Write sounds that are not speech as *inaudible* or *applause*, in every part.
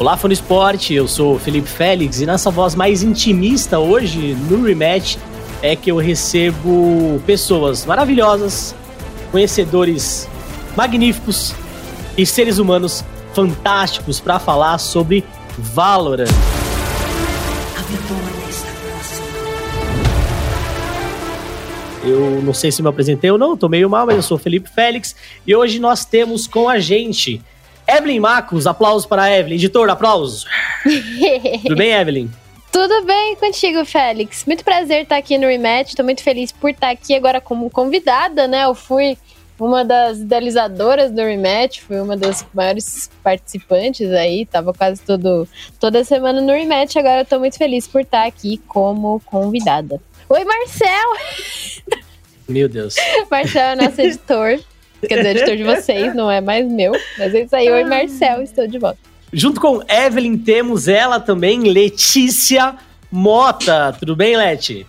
Olá, do Esporte, eu sou o Felipe Félix e nessa voz mais intimista hoje no Rematch é que eu recebo pessoas maravilhosas, conhecedores magníficos e seres humanos fantásticos para falar sobre Valorant. Eu não sei se me apresentei ou não, tô meio mal, mas eu sou o Felipe Félix e hoje nós temos com a gente Evelyn Marcos, aplausos para a Evelyn. Editor, aplausos. *laughs* Tudo bem, Evelyn? Tudo bem contigo, Félix? Muito prazer estar aqui no Rematch. Estou muito feliz por estar aqui agora como convidada, né? Eu fui uma das idealizadoras do Rematch, fui uma das maiores participantes aí, tava quase todo, toda semana no Rematch, agora eu tô muito feliz por estar aqui como convidada. Oi, Marcel! *laughs* Meu Deus. Marcel é nosso editor. Quer dizer, editor de vocês, não é mais meu. Mas é isso aí, oi Marcel, estou de volta. Junto com Evelyn temos ela também, Letícia Mota. Tudo bem, Leti?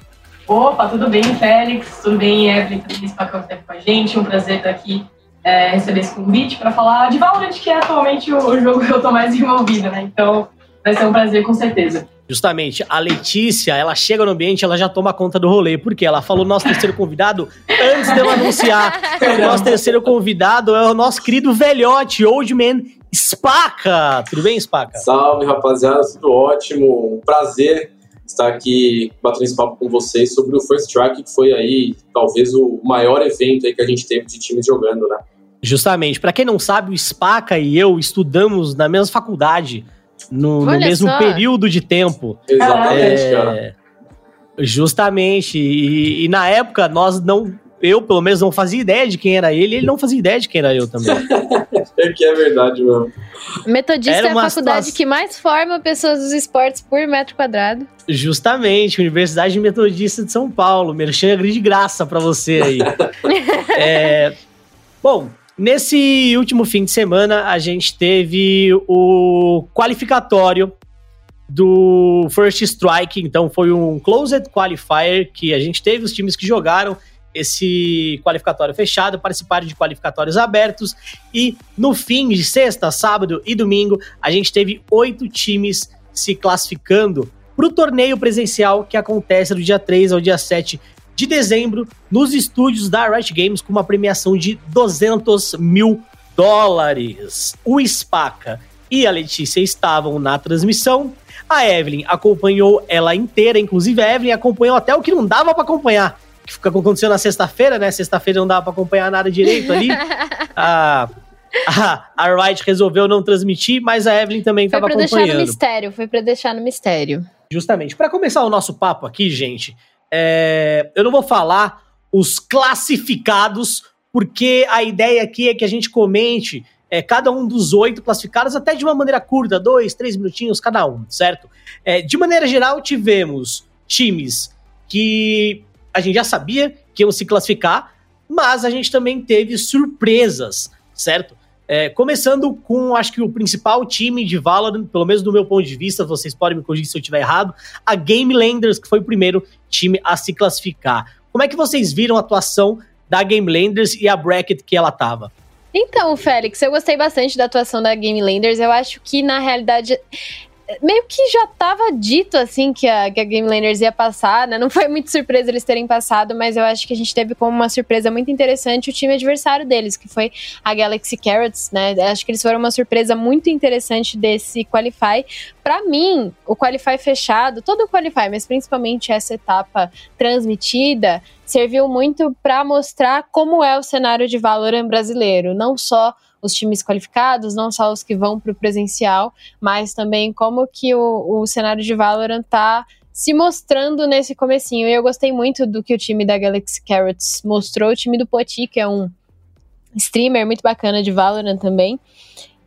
Opa, tudo bem, Félix? Tudo bem, Evelyn? Tudo bem, Spacão, tá com a gente. Um prazer estar aqui, é, receber esse convite para falar de Valorant, que é atualmente o jogo que eu estou mais *laughs* envolvida, né? Então, vai ser um prazer, com certeza. Justamente, a Letícia, ela chega no ambiente, ela já toma conta do rolê, porque ela falou nosso terceiro convidado antes de eu anunciar. o nosso terceiro convidado é o nosso querido velhote, Old Man Spaca. Tudo bem, Spaca? Salve, rapaziada, tudo ótimo. Um prazer estar aqui batendo esse papo com vocês sobre o First Track, que foi aí talvez o maior evento aí que a gente teve de times jogando, né? Justamente. Para quem não sabe, o Spaca e eu estudamos na mesma faculdade no, no mesmo só. período de tempo. Exatamente, é, cara. Justamente. E, e, na época nós não. Eu, pelo menos, não fazia ideia de quem era ele, ele não fazia ideia de quem era eu também. *laughs* é que é verdade, mano. Metodista é a faculdade situação... que mais forma pessoas dos esportes por metro quadrado. Justamente, Universidade Metodista de São Paulo. Merchan de graça para você aí. *laughs* é, bom, Nesse último fim de semana, a gente teve o qualificatório do First Strike, então foi um Closed Qualifier que a gente teve. Os times que jogaram esse qualificatório fechado, participaram de qualificatórios abertos. E no fim de sexta, sábado e domingo, a gente teve oito times se classificando para o torneio presencial que acontece do dia 3 ao dia 7 de dezembro nos estúdios da Riot Games com uma premiação de 200 mil dólares. O Spaca e a Letícia estavam na transmissão. A Evelyn acompanhou ela inteira, inclusive a Evelyn acompanhou até o que não dava para acompanhar, que aconteceu na sexta-feira, né? Sexta-feira não dava para acompanhar nada direito ali. *laughs* a, a, a Riot resolveu não transmitir, mas a Evelyn também estava acompanhando. Foi para deixar no mistério, foi para deixar no mistério. Justamente. Para começar o nosso papo aqui, gente, é, eu não vou falar os classificados, porque a ideia aqui é que a gente comente é, cada um dos oito classificados, até de uma maneira curta, dois, três minutinhos cada um, certo? É, de maneira geral, tivemos times que a gente já sabia que iam se classificar, mas a gente também teve surpresas, certo? É, começando com, acho que o principal time de Valorant, pelo menos do meu ponto de vista, vocês podem me corrigir se eu estiver errado, a Game Landers, que foi o primeiro time a se classificar. Como é que vocês viram a atuação da Game Landers e a bracket que ela tava? Então, Félix, eu gostei bastante da atuação da Game Landers. Eu acho que, na realidade, meio que já estava dito, assim, que a, que a Game ia passar, né? Não foi muito surpresa eles terem passado, mas eu acho que a gente teve como uma surpresa muito interessante o time adversário deles, que foi a Galaxy Carrots, né? Acho que eles foram uma surpresa muito interessante desse Qualify. Para mim, o Qualify fechado, todo o Qualify, mas principalmente essa etapa transmitida, serviu muito para mostrar como é o cenário de Valorant brasileiro, não só os times qualificados, não só os que vão para o presencial, mas também como que o, o cenário de Valorant está se mostrando nesse comecinho. E eu gostei muito do que o time da Galaxy Carrots mostrou, o time do Poti, que é um streamer muito bacana de Valorant também.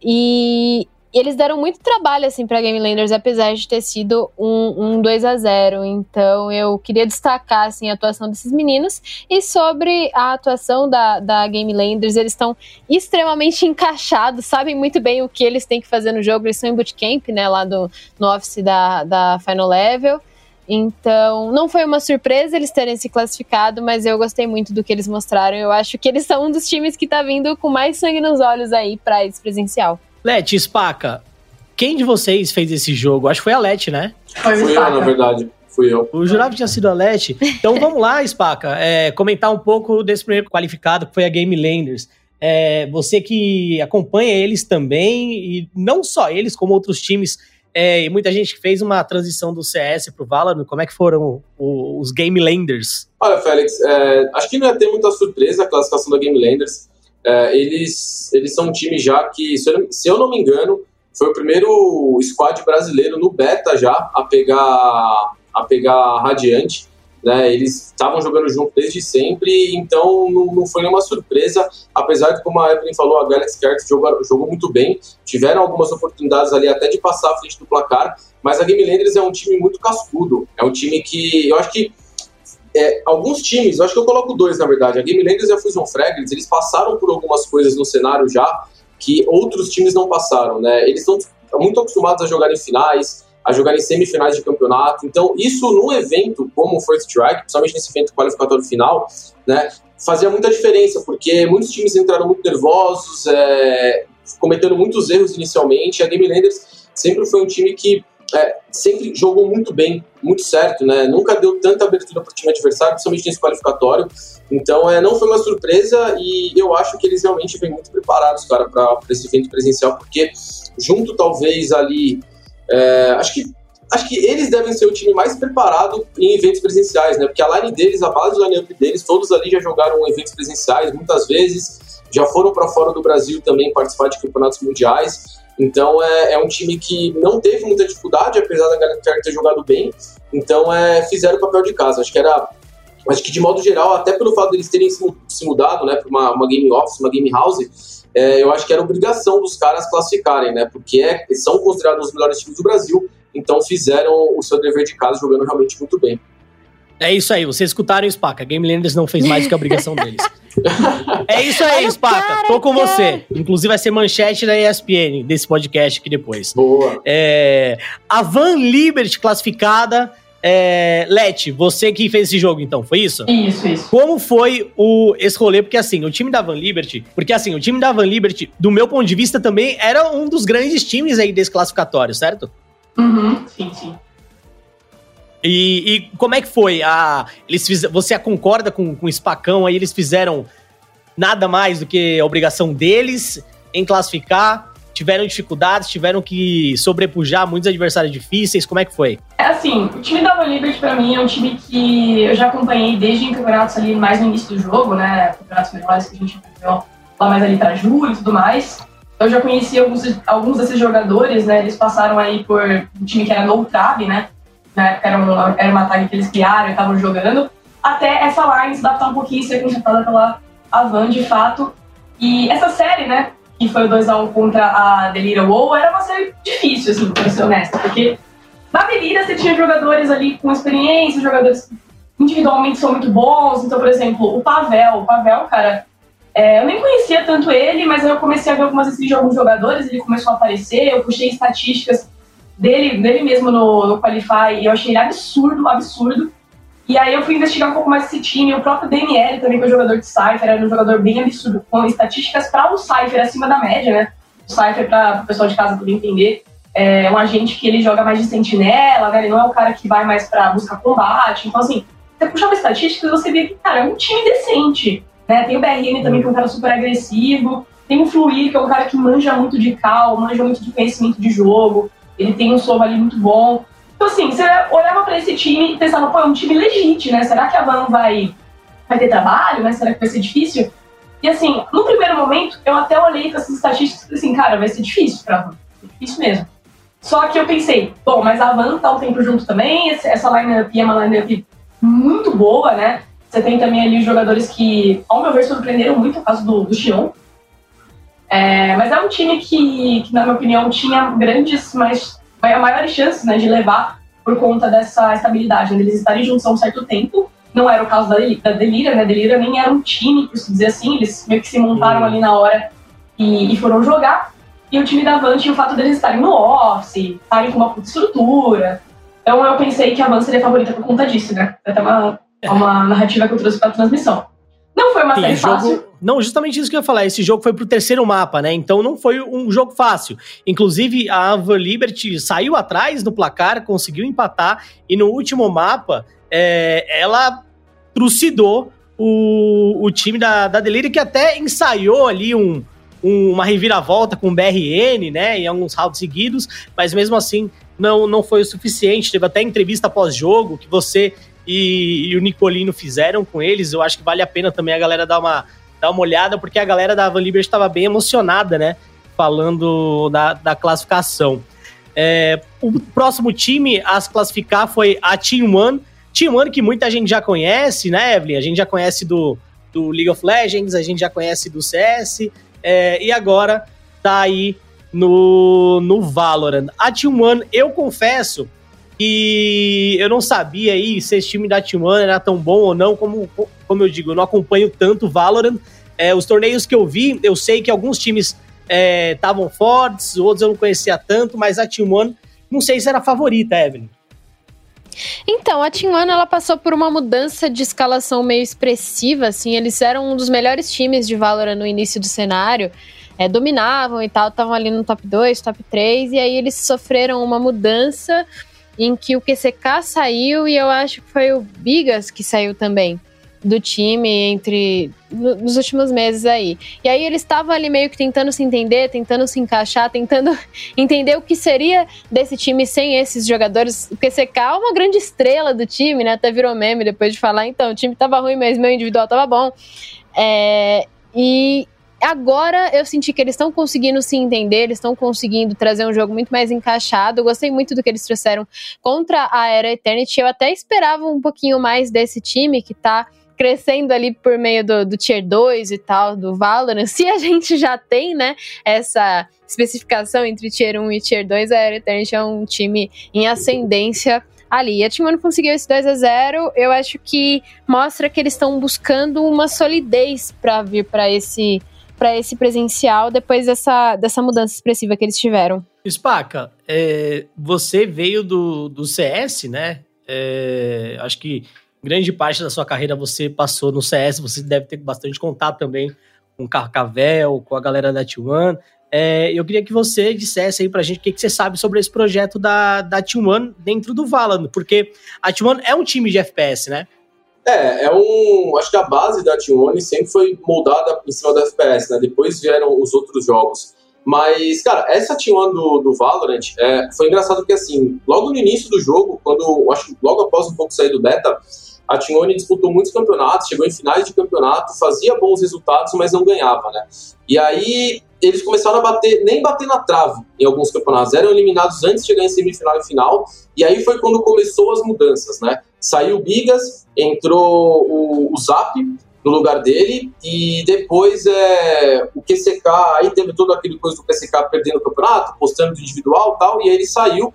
E e eles deram muito trabalho, assim, pra Game Landers, apesar de ter sido um, um 2 a 0 Então, eu queria destacar, assim, a atuação desses meninos. E sobre a atuação da, da Game Landers, eles estão extremamente *laughs* encaixados, sabem muito bem o que eles têm que fazer no jogo. Eles estão em bootcamp, né, lá do, no office da, da Final Level. Então, não foi uma surpresa eles terem se classificado, mas eu gostei muito do que eles mostraram. Eu acho que eles são um dos times que tá vindo com mais sangue nos olhos aí para esse presencial. Leti, Spaca, quem de vocês fez esse jogo? Acho que foi a Leti, né? Foi Fui eu, na verdade. Fui eu. O jurava que tinha sido a Leti. Então vamos lá, Spaca, é, comentar um pouco desse primeiro qualificado, que foi a Game Landers. É, você que acompanha eles também, e não só eles, como outros times, é, e muita gente fez uma transição do CS pro Valorant, como é que foram os Game Landers? Olha, Félix, é, acho que não ia ter muita surpresa a classificação da Game Landers. É, eles, eles são um time já que, se eu, se eu não me engano, foi o primeiro squad brasileiro no beta já a pegar a pegar Radiante. Né, eles estavam jogando junto desde sempre, então não, não, foi nenhuma surpresa, apesar de, como a Evelyn falou, a Galaxy Cards jogou, jogou, muito bem, tiveram algumas oportunidades ali até de passar à frente do placar, mas a Game Landers é um time muito cascudo, é um time que, eu acho que é, alguns times, eu acho que eu coloco dois na verdade, a Game Landers e a Fusion Fragments, eles passaram por algumas coisas no cenário já, que outros times não passaram, né, eles estão muito acostumados a jogar em finais, a jogar em semifinais de campeonato. Então, isso num evento como o First Strike, principalmente nesse evento qualificatório final, né, fazia muita diferença, porque muitos times entraram muito nervosos, é, cometendo muitos erros inicialmente. A Game Landers sempre foi um time que é, sempre jogou muito bem, muito certo, né? Nunca deu tanta abertura para o time adversário, principalmente nesse qualificatório. Então, é, não foi uma surpresa e eu acho que eles realmente vêm muito preparados, cara, para esse evento presencial, porque junto talvez ali é, acho que acho que eles devem ser o time mais preparado em eventos presenciais, né? Porque a line deles, a base do line-up deles, todos ali já jogaram eventos presenciais muitas vezes, já foram para fora do Brasil também participar de campeonatos mundiais. Então é, é um time que não teve muita dificuldade, apesar da galera ter jogado bem. Então é, fizeram o papel de casa. Acho que era. Acho que de modo geral, até pelo fato deles terem se mudado né, para uma, uma game office, uma game house, é, eu acho que era obrigação dos caras classificarem, né? Porque é, são considerados os melhores times do Brasil, então fizeram o seu dever de casa jogando realmente muito bem. É isso aí, vocês escutaram o Spaca. Game Landers não fez mais do que a obrigação deles. é isso aí, Spaca. Tô com você. Inclusive vai ser manchete da ESPN desse podcast aqui depois. Boa. É, a Van Liberty classificada é, Leti, você que fez esse jogo, então, foi isso? Isso, isso. Como foi o, esse rolê? Porque assim, o time da Van Liberty, porque assim, o time da Van Liberty, do meu ponto de vista, também era um dos grandes times aí desse classificatório, certo? Uhum, sim, sim. E, e como é que foi? A, eles fiz, você concorda com, com o Spacão aí? Eles fizeram nada mais do que a obrigação deles em classificar tiveram dificuldades, tiveram que sobrepujar muitos adversários difíceis? Como é que foi? É assim, o time da Liberty pra mim é um time que eu já acompanhei desde em campeonatos ali mais no início do jogo, né? Campeonatos menores que a gente acompanhou lá mais ali pra julho e tudo mais. Eu já conheci alguns, alguns desses jogadores, né? Eles passaram aí por um time que era no né? Época era, um, era uma tag que eles criaram e estavam jogando. Até essa line se adaptar um pouquinho ser consertada pela Avan, de fato. E essa série, né? que foi o 2x1 contra a Delira WoW, era uma série difícil, assim, pra ser honesta, porque na Delira você tinha jogadores ali com experiência, jogadores que individualmente são muito bons, então, por exemplo, o Pavel, o Pavel, cara, é, eu nem conhecia tanto ele, mas eu comecei a ver algumas vezes de alguns jogadores, ele começou a aparecer, eu puxei estatísticas dele, dele mesmo no, no Qualify, e eu achei ele absurdo, absurdo, e aí eu fui investigar um pouco mais esse time. O próprio DNL também, que é um jogador de Cypher, era um jogador bem absurdo, com estatísticas para o Cypher acima da média, né? O Cypher, para o pessoal de casa poder entender, é um agente que ele joga mais de sentinela, né? Ele não é o cara que vai mais para buscar combate. Então, assim, você puxava estatísticas você via que, cara, é um time decente. Né? Tem o BRN também, que é um cara super agressivo. Tem o Fluir, que é um cara que manja muito de cal, manja muito de conhecimento de jogo. Ele tem um solo ali muito bom. Então, assim, você olhava para esse time e pensava, pô, é um time legítimo, né? Será que a Van vai, vai ter trabalho, né? Será que vai ser difícil? E, assim, no primeiro momento, eu até olhei para essas estatísticas e assim, cara, vai ser difícil pra Van. Difícil mesmo. Só que eu pensei, bom, mas a Van tá um tempo junto também, essa lineup é uma lineup muito boa, né? Você tem também ali os jogadores que, ao meu ver, surpreenderam muito, no caso do, do Xion. É, mas é um time que, que, na minha opinião, tinha grandes, mas maiores chances né, de levar por conta dessa estabilidade, né, eles estarem juntos há um certo tempo. Não era o caso da, da Delira, né? Delira nem era um time, por dizer assim, eles meio que se montaram uhum. ali na hora e, e, foram jogar. E o time da Avante, o fato deles estarem no office, estarem com uma puta estrutura. Então eu pensei que a Van seria favorita por conta disso, né? Até uma, uma narrativa que eu trouxe pra transmissão. Não foi uma série fácil. Não, justamente isso que eu ia falar. Esse jogo foi pro terceiro mapa, né? Então não foi um jogo fácil. Inclusive, a Ava Liberty saiu atrás no placar, conseguiu empatar, e no último mapa, é, ela trucidou o, o time da, da Delírio, que até ensaiou ali um, um, uma reviravolta com o BRN, né? Em alguns rounds seguidos, mas mesmo assim não, não foi o suficiente. Teve até entrevista pós-jogo que você e, e, o Nicolino fizeram com eles. Eu acho que vale a pena também a galera dar uma dar uma olhada, porque a galera da Van Liberty estava bem emocionada, né? Falando da, da classificação. É, o próximo time a se classificar foi a Team One. Team One que muita gente já conhece, né, Evelyn? A gente já conhece do, do League of Legends, a gente já conhece do CS, é, e agora tá aí no, no Valorant. A Team One, eu confesso que eu não sabia aí se esse time da One era tão bom ou não, como, como eu digo, eu não acompanho tanto Valorant, é, os torneios que eu vi, eu sei que alguns times estavam é, fortes, outros eu não conhecia tanto, mas a One, não sei se era a favorita, Evelyn. Então, a One ela passou por uma mudança de escalação meio expressiva, assim, eles eram um dos melhores times de Valorant no início do cenário, é, dominavam e tal, estavam ali no top 2, top 3, e aí eles sofreram uma mudança em que o QCK saiu e eu acho que foi o Bigas que saiu também do time entre nos últimos meses aí. E aí ele estava ali meio que tentando se entender, tentando se encaixar, tentando *laughs* entender o que seria desse time sem esses jogadores. O QCK é uma grande estrela do time, né? Até virou meme depois de falar, então, o time tava ruim, mas meu individual tava bom. É, e agora eu senti que eles estão conseguindo se entender, eles estão conseguindo trazer um jogo muito mais encaixado. Eu gostei muito do que eles trouxeram contra a Era Eternity. Eu até esperava um pouquinho mais desse time que tá crescendo ali por meio do, do Tier 2 e tal, do Valorant, *laughs* se a gente já tem, né, essa especificação entre Tier 1 e Tier 2, a Air Eternity é um time em ascendência ali. E a Team One conseguiu esse 2 a 0 eu acho que mostra que eles estão buscando uma solidez para vir para esse para esse presencial depois dessa, dessa mudança expressiva que eles tiveram. Spaca, é, você veio do, do CS, né? É, acho que grande parte da sua carreira você passou no CS, você deve ter bastante contato também com o Carcavel, com a galera da T1. É, eu queria que você dissesse aí pra gente o que, que você sabe sobre esse projeto da, da T1 dentro do Valorant, porque a T1 é um time de FPS, né? É, é um. Acho que a base da T1 sempre foi moldada em cima da FPS, né? Depois vieram os outros jogos. Mas, cara, essa T1 do, do Valorant é, foi engraçado porque, assim, logo no início do jogo, quando, acho que logo após um pouco sair do beta, a Tione disputou muitos campeonatos, chegou em finais de campeonato, fazia bons resultados, mas não ganhava, né? E aí eles começaram a bater, nem bater na trave em alguns campeonatos, eram eliminados antes de chegar em semifinal e final, e aí foi quando começou as mudanças, né? Saiu o Bigas, entrou o, o Zap no lugar dele, e depois é, o QCK, aí teve toda aquele coisa do QCK perdendo o campeonato, postando individual e tal, e aí ele saiu,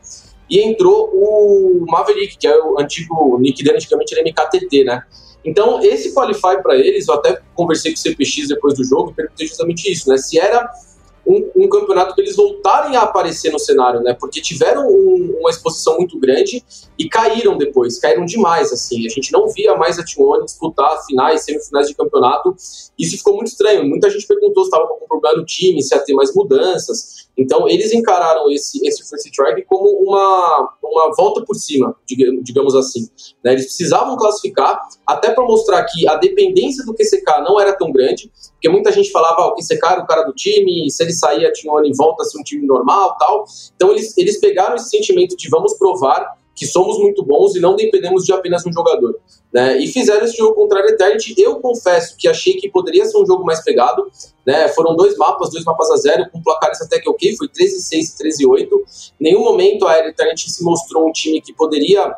e entrou o Maverick, que é o antigo nick dele, antigamente era MKTT, né? Então, esse Qualify para eles, eu até conversei com o CPX depois do jogo e perguntei justamente isso, né? Se era um, um, campeonato para eles voltarem a aparecer no cenário, né? Porque tiveram um, uma exposição muito grande e caíram depois, caíram demais, assim. A gente não via mais a T1 disputar finais, semifinais de campeonato. Isso ficou muito estranho. Muita gente perguntou se estava com problema no time, se ia ter mais mudanças. Então, eles encararam esse, esse First Strike como uma, uma volta por cima, digamos assim. Né? Eles precisavam classificar, até para mostrar que a dependência do QCK não era tão grande, porque muita gente falava, ah, o QCK era o cara do time, se ele sair, a Tione volta a ser um time normal tal. Então, eles, eles pegaram esse sentimento de vamos provar que somos muito bons e não dependemos de apenas um jogador. Né? E fizeram esse jogo contra a Eternity. Eu confesso que achei que poderia ser um jogo mais pegado. Né? Foram dois mapas, dois mapas a zero, com placares até que ok, foi 13-6 e 13-8. Nenhum momento a Eternity se mostrou um time que poderia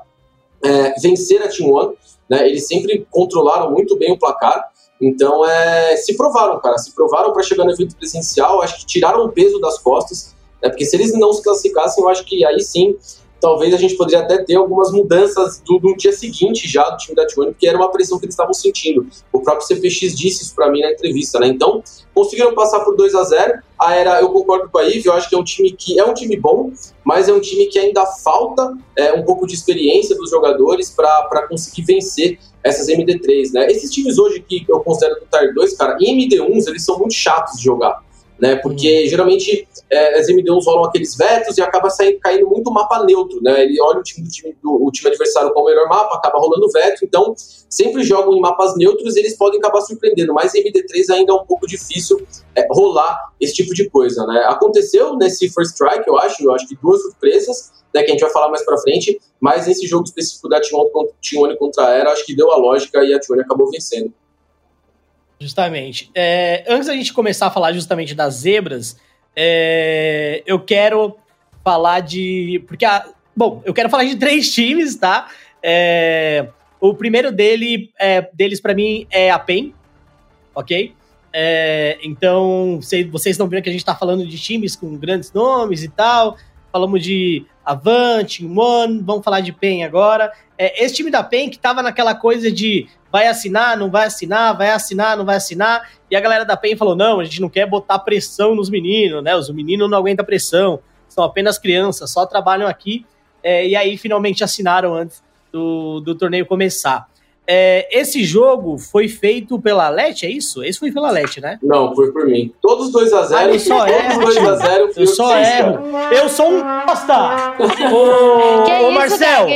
é, vencer a Team One. Né? Eles sempre controlaram muito bem o placar. Então, é, se provaram, cara, se provaram para chegar no evento presencial. Acho que tiraram o peso das costas, né? porque se eles não se classificassem, eu acho que aí sim talvez a gente poderia até ter algumas mudanças do, do dia seguinte já do time da Tijuana, porque era uma pressão que eles estavam sentindo. O próprio CPX disse isso para mim na entrevista, né? Então, conseguiram passar por 2 a 0 A Era, eu concordo com a Ive, eu acho que é um time que é um time bom, mas é um time que ainda falta é, um pouco de experiência dos jogadores para conseguir vencer essas MD3, né? Esses times hoje que eu considero do Tier 2, cara, em MD1s eles são muito chatos de jogar né? Porque uhum. geralmente é, as MD1s rolam aqueles vetos e acaba saindo, caindo muito mapa neutro, né? Ele olha o time, do time, do, o time adversário com o melhor mapa, acaba rolando veto, então sempre jogam em mapas neutros e eles podem acabar surpreendendo, mas MD3 ainda é um pouco difícil é, rolar esse tipo de coisa, né? Aconteceu nesse First Strike, eu acho, eu acho que duas surpresas, né, que a gente vai falar mais pra frente, mas nesse jogo específico da Tione contra a Era, acho que deu a lógica e a Tione acabou vencendo. Justamente. É, antes da gente começar a falar justamente das zebras, é, eu quero falar de. Porque, a, bom, eu quero falar de três times, tá? É, o primeiro dele, é, deles, para mim, é a PEN, ok? É, então, vocês estão vendo que a gente tá falando de times com grandes nomes e tal. Falamos de Avante, One, vamos falar de PEN agora. É, esse time da PEN que tava naquela coisa de vai assinar, não vai assinar, vai assinar, não vai assinar. E a galera da PEN falou: não, a gente não quer botar pressão nos meninos, né? Os meninos não aguentam pressão, são apenas crianças, só trabalham aqui. É, e aí finalmente assinaram antes do, do torneio começar. É, esse jogo foi feito pela Lete, é isso? Esse foi pela Lete, né? Não, foi por mim. Todos 2x0. Ah, eu só erro. 2x0. Eu só erro. Eu sou um bosta! *laughs* ô, que ô, Marcel!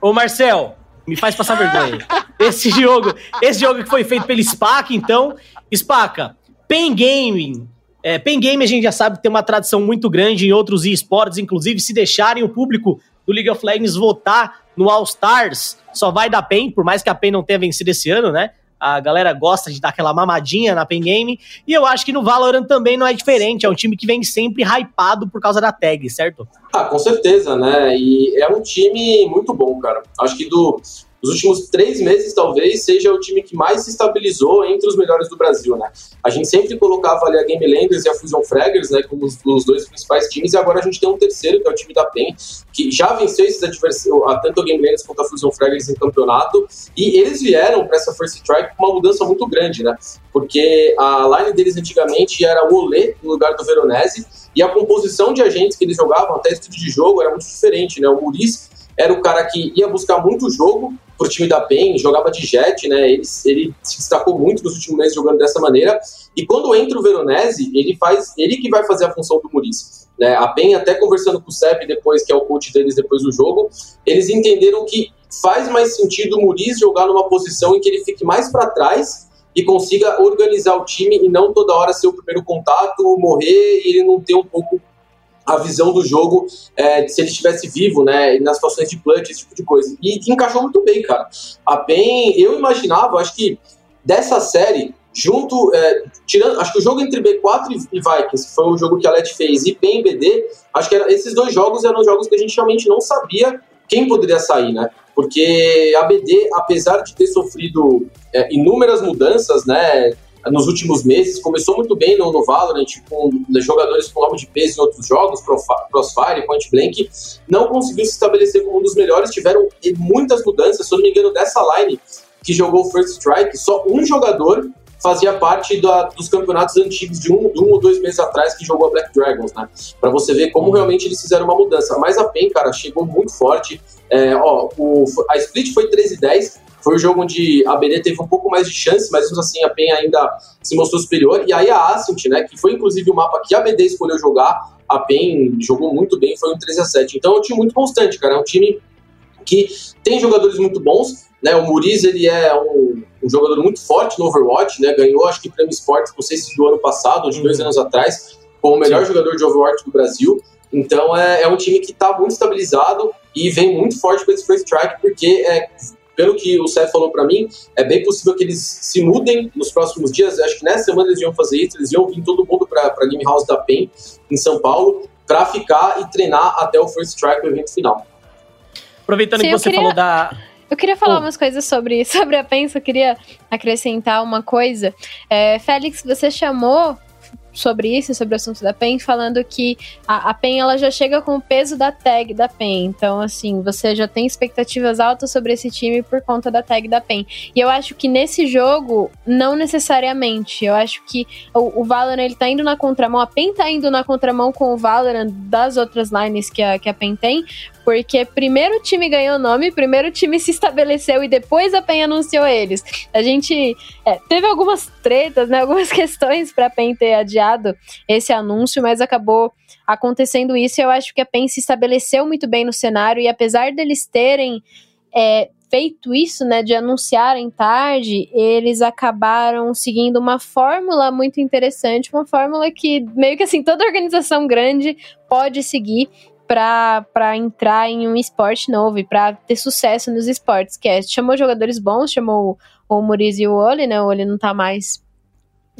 Ô, Marcel, me faz passar vergonha. *laughs* Esse jogo, esse jogo que foi feito pelo SPAC, então, SPACA, Pen Gaming. É, Pen Game a gente já sabe que tem uma tradição muito grande em outros esportes, inclusive se deixarem o público do League of Legends votar no All Stars, só vai dar PEN, por mais que a PEN não tenha vencido esse ano, né? A galera gosta de dar aquela mamadinha na Pen Game. E eu acho que no Valorant também não é diferente. É um time que vem sempre hypado por causa da tag, certo? Ah, com certeza, né? E é um time muito bom, cara. Acho que do, nos últimos três meses, talvez, seja o time que mais se estabilizou entre os melhores do Brasil, né? A gente sempre colocava ali a Game Landers e a Fusion Fraggers, né, como os, os, dois principais times, e agora a gente tem um terceiro, que é o time da PEN, que já venceu esses adversários, tanto a Game Landers quanto a Fusion Fraggers em campeonato, e eles vieram para essa First Strike com uma mudança muito grande, né? Porque a line deles antigamente era o Olê no lugar do Veronese, e a composição de agentes que eles jogavam, até estilo de jogo, era muito diferente, né? O Muris era o cara que ia buscar muito jogo, pro time da PEN, jogava de jet, né? Ele, ele se destacou muito nos últimos meses jogando dessa maneira. E quando entra o Veronese, ele faz, ele que vai fazer a função do Murici. Né? A PEN, até conversando com o Sep depois, que é o coach deles depois do jogo, eles entenderam que faz mais sentido o Murici jogar numa posição em que ele fique mais para trás e consiga organizar o time e não toda hora ser o primeiro contato, morrer e ele não ter um pouco a visão do jogo é, se ele estivesse vivo, né, nas situações de clutch, esse tipo de coisa. E encaixou muito bem, cara. A PEN, eu imaginava, acho que dessa série, junto, é, tirando, acho que o jogo entre B4 e Vikings, que foi o jogo que a LET fez, e PEN e BD, acho que era, esses dois jogos eram jogos que a gente realmente não sabia quem poderia sair, né? Porque a BD, apesar de ter sofrido é, inúmeras mudanças, né, nos últimos meses. Começou muito bem no, no Valorant, com jogadores com nome de peso em outros jogos, Crossfire, Point Blank. Não conseguiu se estabelecer como um dos melhores. Tiveram muitas mudanças. Se eu não me engano, dessa line que jogou First Strike, só um jogador fazia parte da, dos campeonatos antigos de um, de um ou dois meses atrás que jogou a Black Dragons, né? Para você ver como realmente eles fizeram uma mudança. Mas a PEN, cara, chegou muito forte. É, ó, o, a split foi 13 10, foi o jogo onde a BD teve um pouco mais de chance, mas mesmo assim a PEN ainda se mostrou superior. E aí a Ascent, né, que foi inclusive o mapa que a BD escolheu jogar, a PEN jogou muito bem, foi um 3 a 7 Então é um time muito constante, cara. É um time que tem jogadores muito bons. Né, o Muriz ele é um, um, jogador muito forte no Overwatch, né, ganhou acho que prêmio Esportes, não sei se do ano passado ou de dois uhum. anos atrás, como o melhor Sim. jogador de Overwatch do Brasil. Então é, é um time que está muito estabilizado e vem muito forte com esse first strike, porque é, pelo que o Seth falou para mim, é bem possível que eles se mudem nos próximos dias. Acho que nessa semana eles iam fazer isso, eles iam vir todo mundo para a Game House da PEN em São Paulo para ficar e treinar até o First Strike, o evento final. Aproveitando Sim, que você queria... falou da. Eu queria falar oh. umas coisas sobre, *laughs* sobre a PEN, só queria acrescentar uma coisa. É, Félix, você chamou sobre isso, sobre o assunto da PEN, falando que a, a PEN ela já chega com o peso da tag da PEN. Então, assim, você já tem expectativas altas sobre esse time por conta da tag da PEN. E eu acho que nesse jogo, não necessariamente. Eu acho que o, o Valorant ele tá indo na contramão, a PEN tá indo na contramão com o Valorant das outras lines que a, que a PEN tem, porque primeiro o time ganhou nome, primeiro o time se estabeleceu e depois a PEN anunciou eles. A gente é, teve algumas tretas, né, algumas *laughs* questões para a PEN ter adiado esse anúncio, mas acabou acontecendo isso. Eu acho que a PEN se estabeleceu muito bem no cenário e apesar deles terem é, feito isso, né, de anunciarem tarde, eles acabaram seguindo uma fórmula muito interessante, uma fórmula que meio que assim toda organização grande pode seguir para entrar em um esporte novo e para ter sucesso nos esportes, que é, chamou jogadores bons, chamou o, Muriz e o Oli, né, o Oli não tá mais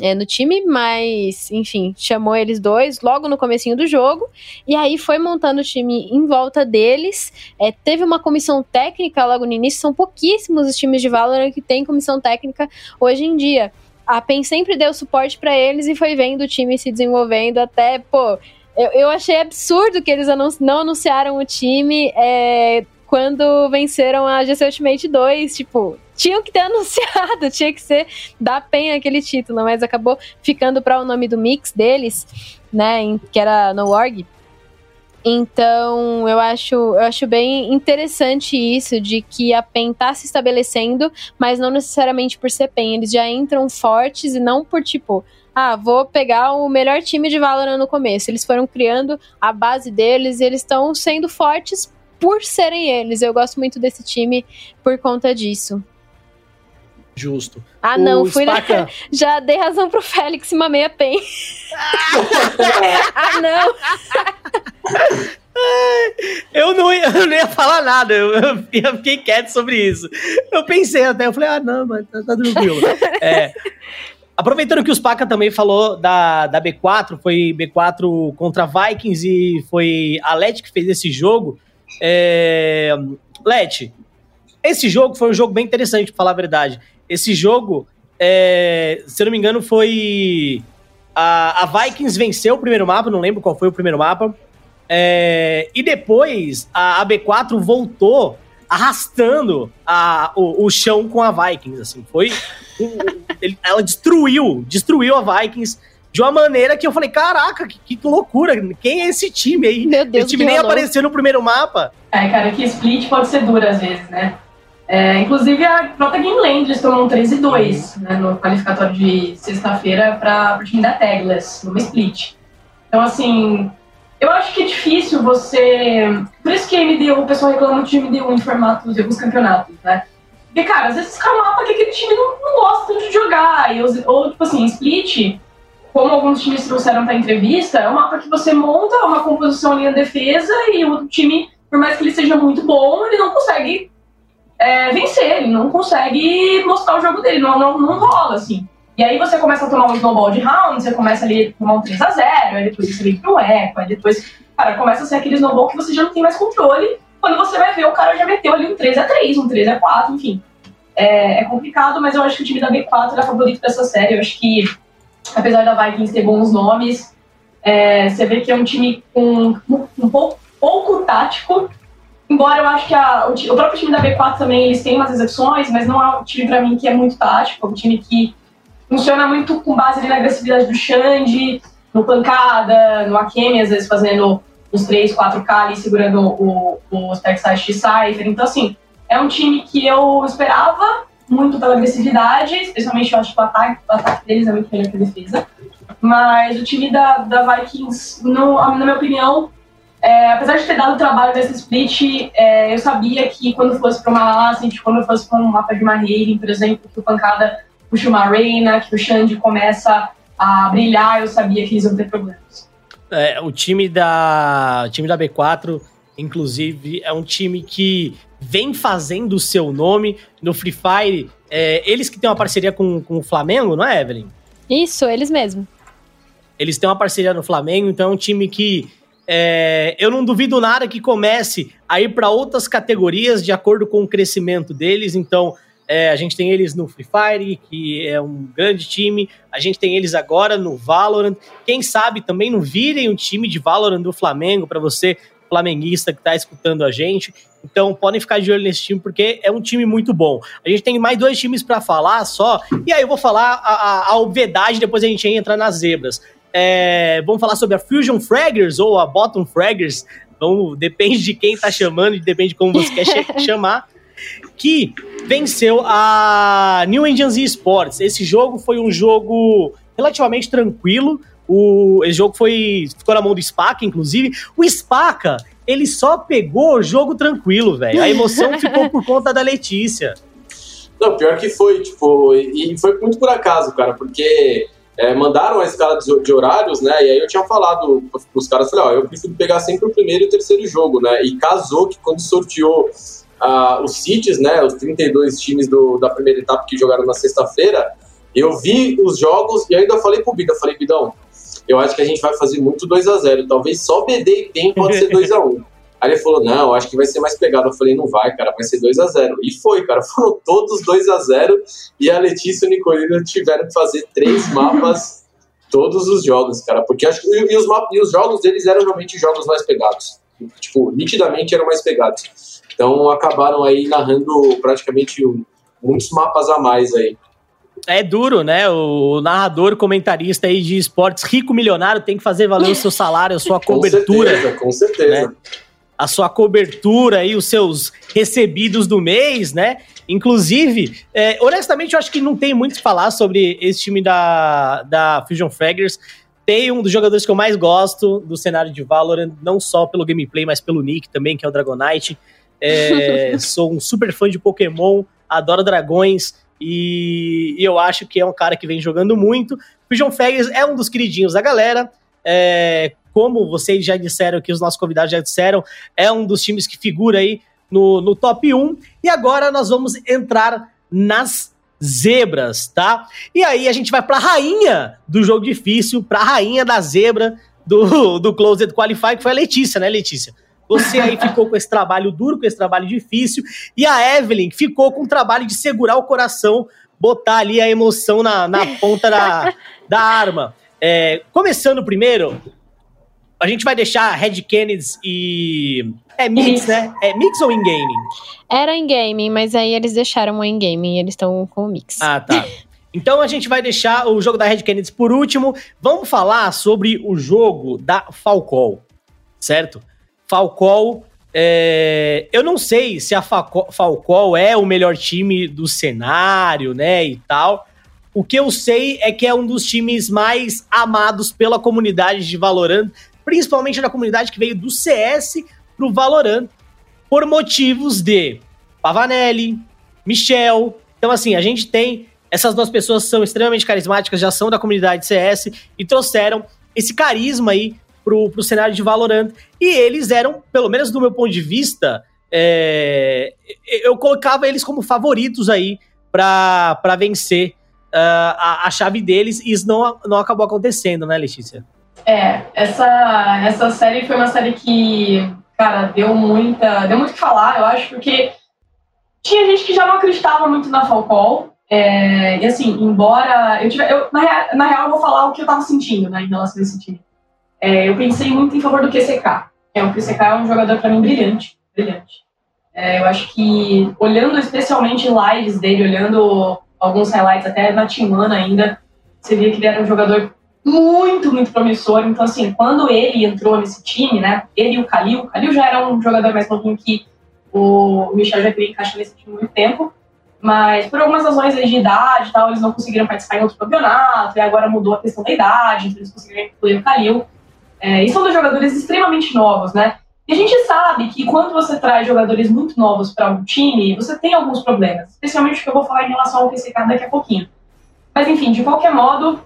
é, no time, mas, enfim, chamou eles dois logo no comecinho do jogo, e aí foi montando o time em volta deles, é, teve uma comissão técnica logo no início, são pouquíssimos os times de Valorant que tem comissão técnica hoje em dia. A PEN sempre deu suporte para eles e foi vendo o time se desenvolvendo até, pô, eu, eu achei absurdo que eles não anunciaram o time é, quando venceram a GC Ultimate 2. Tipo, tinham que ter *laughs* anunciado, tinha que ser da PEN aquele título, mas acabou ficando para o nome do mix deles, né, que era no org. Então, eu acho, eu acho bem interessante isso de que a PEN tá se estabelecendo, mas não necessariamente por ser PEN, eles já entram fortes e não por tipo, ah, vou pegar o melhor time de Valorant no começo. Eles foram criando a base deles e eles estão sendo fortes por serem eles. Eu gosto muito desse time por conta disso. Justo. Ah, não, o fui Spaca... *laughs* Já dei razão pro Félix e mamei a PEN. *laughs* ah, não! *laughs* Eu não, ia, eu não ia falar nada, eu, eu, fiquei quieto sobre isso. Eu pensei até, eu falei, ah, não, mas tá, tá tranquilo. É, Aproveitando que o Spaca também falou da, da B4, foi B4 contra Vikings e foi a Let que fez esse jogo. É... Let, esse jogo foi um jogo bem interessante, pra falar a verdade. Esse jogo, é... se eu não me engano, foi. A, a Vikings venceu o primeiro mapa, não lembro qual foi o primeiro mapa. É... E depois a, a B4 voltou arrastando a, o, o chão com a Vikings, assim. Foi. Ele, ela destruiu, destruiu a Vikings de uma maneira que eu falei: caraca, que, que loucura! Quem é esse time aí? Meu Deus, esse time nem apareceu no primeiro mapa. É, cara, que split pode ser dura às vezes, né? É, inclusive a própria Game Land tomou um 3 e 2 né, no qualificatório de sexta-feira para o time da Tagless, numa split. Então, assim, eu acho que é difícil você. Por isso que a MD1, o pessoal reclama muito de MD1 em formatos de alguns campeonatos, né? Porque, cara, às vezes fica um mapa que aquele time não, não gosta de jogar. E, ou, tipo assim, split, como alguns times trouxeram pra entrevista, é um mapa que você monta uma composição linha defesa e o time, por mais que ele seja muito bom, ele não consegue é, vencer, ele não consegue mostrar o jogo dele, não, não, não rola, assim. E aí você começa a tomar um snowball de round, você começa ali a tomar um 3x0, aí depois você vem pro eco, aí depois, cara, começa a ser aquele snowball que você já não tem mais controle. Quando você vai ver, o cara já meteu ali um 3x3, um 3x4, enfim. É, é, complicado, mas eu acho que o time da B4 é favorito dessa série. Eu acho que, apesar da Vikings ter bons nomes, é, você vê que é um time com um pouco, pouco tático, embora eu acho que a, o, o, próprio time da B4 também eles têm umas execuções, mas não é um time para mim que é muito tático, é um time que funciona muito com base ali na agressividade do Xande, no pancada, no Akemi, às vezes fazendo uns 3, 4K ali, segurando o, o backside de Cypher. Então, assim, é um time que eu esperava muito pela agressividade, especialmente eu acho que o ataque, o ataque deles é muito melhor que a defesa. Mas o time da, da Vikings, no, na minha opinião, é, apesar de ter dado trabalho nesse split, é, eu sabia que quando fosse para uma Ascent, quando fosse para um mapa de uma por exemplo, que o Pancada puxa uma Reina, que o Xande começa a brilhar, eu sabia que eles iam ter problemas. É, o time da o time da B4, inclusive, é um time que vem fazendo o seu nome no Free Fire. É, eles que têm uma parceria com, com o Flamengo, não é, Evelyn? Isso, eles mesmo. Eles têm uma parceria no Flamengo, então é um time que é, eu não duvido nada que comece a ir para outras categorias de acordo com o crescimento deles. Então, É, a gente tem eles no Free Fire, que é um grande time. A gente tem eles agora no Valorant. Quem sabe também não virem um time de Valorant do Flamengo para você, flamenguista que está escutando a gente. Então podem ficar de olho nesse time porque é um time muito bom. A gente tem mais dois times para falar só. E aí eu vou falar a, a, a obviedade, depois a gente entra nas zebras. É, vamos falar sobre a Fusion Fraggers ou a Bottom Fraggers. Então, depende de quem tá chamando, depende de como você quer *laughs* chamar. Que venceu a New Engines Esports. Esse jogo foi um jogo relativamente tranquilo. O, esse jogo foi ficou na mão do Spaca, inclusive. O Spaca, ele só pegou o jogo tranquilo, velho. A emoção *laughs* ficou por conta da Letícia. Não, pior que foi, tipo, e foi muito por acaso, cara, porque é, mandaram a escala de, de, horários, né? E aí eu tinha falado pros caras, falei, ó, eu prefiro pegar sempre o primeiro e o terceiro jogo, né? E casou que quando sorteou uh, os cities, né? Os 32 times do, da primeira etapa que jogaram na sexta-feira, eu vi os jogos e ainda falei pro Bida, falei, Bidão, eu acho que a gente vai fazer muito 2 a 0 Talvez só BD e PEN pode ser 2 a 1 *laughs* Aí ele falou, não, acho que vai ser mais pegado. Eu falei, não vai, cara, vai ser 2 a 0 E foi, cara, *laughs* foram todos 2 a 0 E a Letícia e o Nicolino tiveram que fazer três *laughs* mapas todos os jogos, cara. Porque acho que e os, mapas, e os jogos deles eram realmente jogos mais pegados. Tipo, nitidamente eram mais pegados. Então acabaram aí narrando praticamente muitos mapas a mais aí. É duro, né? O narrador, comentarista aí de esportes rico milionário tem que fazer valer o seu salário, a sua *laughs* cobertura. Com certeza, com certeza. Né? A sua cobertura e os seus recebidos do mês, né? Inclusive, é, honestamente, eu acho que não tem muito o que falar sobre esse time da, da Fusion Fraggers. Tem um dos jogadores que eu mais gosto do cenário de Valorant, não só pelo gameplay, mas pelo nick também, que é o Dragonite. É, sou um super fã de Pokémon, adoro dragões. E, e, eu acho que é um cara que vem jogando muito. O João é um dos queridinhos da galera. É, como vocês já disseram, que os nossos convidados já disseram, é um dos times que figura aí no, no top 1. E agora nós vamos entrar nas zebras, tá? E aí a gente vai para a rainha do jogo difícil, para a rainha da zebra do, do Closed Qualify, que foi a Letícia, né, Letícia? Você aí ficou com esse trabalho duro, com esse trabalho difícil, e a Evelyn ficou com o trabalho de segurar o coração, botar ali a emoção na, na ponta da, da arma. É, começando primeiro, a gente vai deixar Red Kennedy e. É mix, né? É mix ou in-gaming? Era in-gaming, mas aí eles deixaram o in-gaming, eles estão com o mix. Ah, tá. Então a gente vai deixar o jogo da Red Kennedy por último. Vamos falar sobre o jogo da Falcol, certo? Falcol, é, eu não sei se a Falcol é o melhor time do cenário, né, e tal. O que eu sei é que é um dos times mais amados pela comunidade de Valorant, principalmente na comunidade que veio do CS pro Valorant, por motivos de Pavanelli, Michel. Então, assim, a gente tem. Essas duas pessoas são extremamente carismáticas, já são da comunidade CS e trouxeram esse carisma aí pro, pro cenário de Valorant. E eles eram, pelo menos do meu ponto de vista, é, eu colocava eles como favoritos aí para vencer uh, a, a, chave deles, e isso não, não acabou acontecendo, né, Letícia? É, essa, essa série foi uma série que, cara, deu muita. Deu muito o que falar, eu acho, porque tinha gente que já não acreditava muito na Falcol. É, e assim, embora eu tiver. Eu, na, real, na real, eu vou falar o que eu tava sentindo, né, em relação a esse time. É, eu pensei muito em favor do QCK. É, o QCK é um jogador, para mim, brilhante. Brilhante. É, eu acho que, olhando especialmente lives dele, olhando alguns highlights, até na Timana ainda, você via que ele era um jogador muito, muito promissor. Então, assim, quando ele entrou nesse time, né, ele e o Kalil, o Kalil já era um jogador mais novinho que o Michel já queria encaixar nesse time há muito tempo, mas por algumas razões de idade e tal, eles não conseguiram participar em outro campeonato, e agora mudou a questão da idade, então eles conseguiram incluir o Kalil. É, e são dois jogadores extremamente novos, né? E a gente sabe que quando você traz jogadores muito novos para um time, você tem alguns problemas, especialmente o que eu vou falar em relação ao PCK daqui a pouquinho. Mas enfim, de qualquer modo,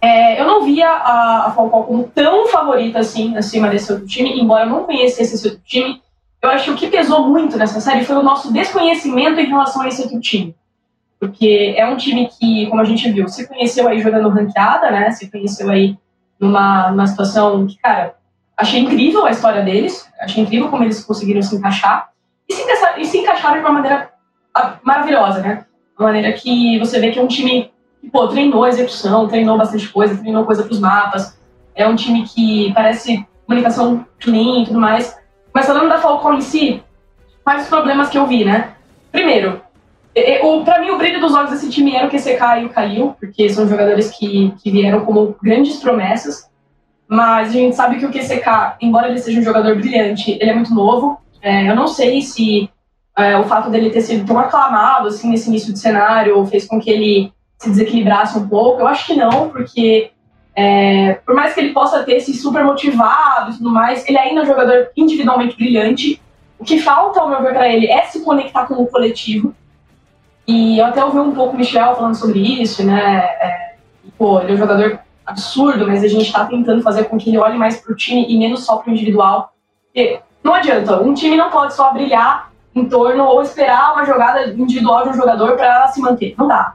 é, eu não via a, a Falcão como tão favorita assim acima desse outro time, embora eu não conhecesse esse outro time. Eu acho que o que pesou muito nessa série foi o nosso desconhecimento em relação a esse outro time. Porque é um time que, como a gente viu, se conheceu aí jogando ranqueada, né? Se conheceu aí numa, numa situação que, cara, achei incrível a história deles, achei incrível como eles conseguiram se encaixar e se, e se encaixaram de uma maneira ah, maravilhosa, né? A maneira que você vê que é um time que, pô, treinou a execução, treinou bastante coisa, treinou coisa pros mapas. É um time que parece comunicação clean e tudo mais. Mas falando da Falcon em si, quais os problemas que eu vi, né? Primeiro, o, pra mim o brilho dos olhos desse time era o QCK e o Kalil, porque são jogadores que, que vieram como grandes promessas. Mas a gente sabe que o QCK, embora ele seja um jogador brilhante, ele é muito novo. É, eu não sei se é, o fato dele ter sido tão aclamado assim nesse início de cenário fez com que ele se desequilibrasse um pouco. Eu acho que não, porque é, por mais que ele possa ter se super motivado e tudo mais, ele ainda é um jogador individualmente brilhante. O que falta, ao meu ver, para ele é se conectar com o coletivo. E eu até ouvi um pouco o Michel falando sobre isso, né? É, pô, ele é um jogador absurdo, mas a gente está tentando fazer com que ele olhe mais para o time e menos só para o individual. Porque não adianta, um time não pode só brilhar em torno ou esperar uma jogada individual de um jogador para se manter. Não dá.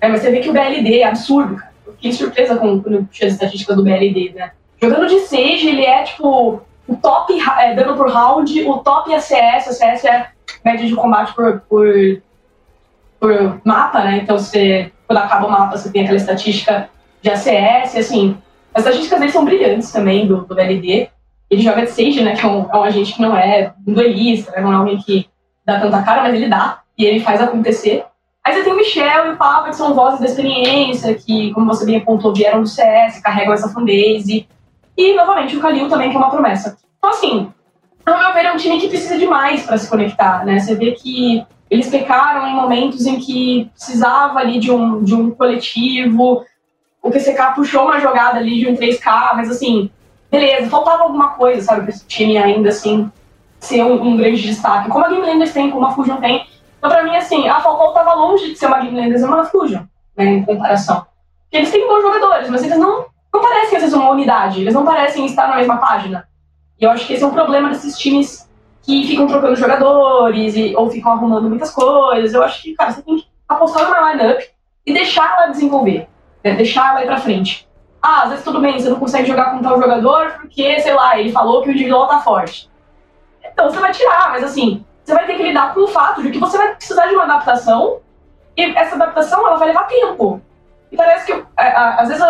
É, mas você vê que o BLD é absurdo, cara. Eu fiquei surpresa com, eu tinha as estatísticas do BLD, né? Jogando de Sage, ele é tipo o top é, dano por round, o top ACS, ACS é média de combate por, por, por mapa, né? Então você, quando acaba o mapa, você tem aquela estatística de ACS, assim. As estatísticas dele são brilhantes também, do, do BLD. Ele joga de Sage, né? Que é um, é um agente que não é um duelista, né, não é alguém que dá tanta cara, mas ele dá. E ele faz acontecer. Aí você tem o Michel e o Papa, que são vozes da experiência, que, como você bem apontou, vieram do CS, carregam essa fanbase. E, novamente, o Kalil também, que é uma promessa. Então, assim, ao meu ver, é um time que precisa de mais para se conectar, né? Você vê que eles pecaram em momentos em que precisava ali de um, de um coletivo. O QCK puxou uma jogada ali de um 3K, mas assim, beleza, faltava alguma coisa, sabe, para esse time ainda assim ser um, um, grande destaque. Como a Game Landers tem, como a Fusion tem. Então, pra mim, assim, a Falcão tava longe de ser uma Game Landers e uma Fusion, né, em comparação. Porque eles têm bons jogadores, mas eles não, não parecem, vezes, uma unidade. Eles não parecem estar na mesma página. E eu acho que esse é um problema desses times que ficam trocando jogadores e, ou ficam arrumando muitas coisas. Eu acho que, cara, você tem que apostar numa lineup e deixar ela desenvolver, né? deixar ela ir pra frente. Ah, às vezes tudo bem, você não consegue jogar com tal jogador porque, sei lá, ele falou que o individual tá forte. Então você vai tirar, mas assim, você vai ter que lidar com o fato de que você vai precisar de uma adaptação e essa adaptação ela vai levar tempo. E parece que, é, às vezes,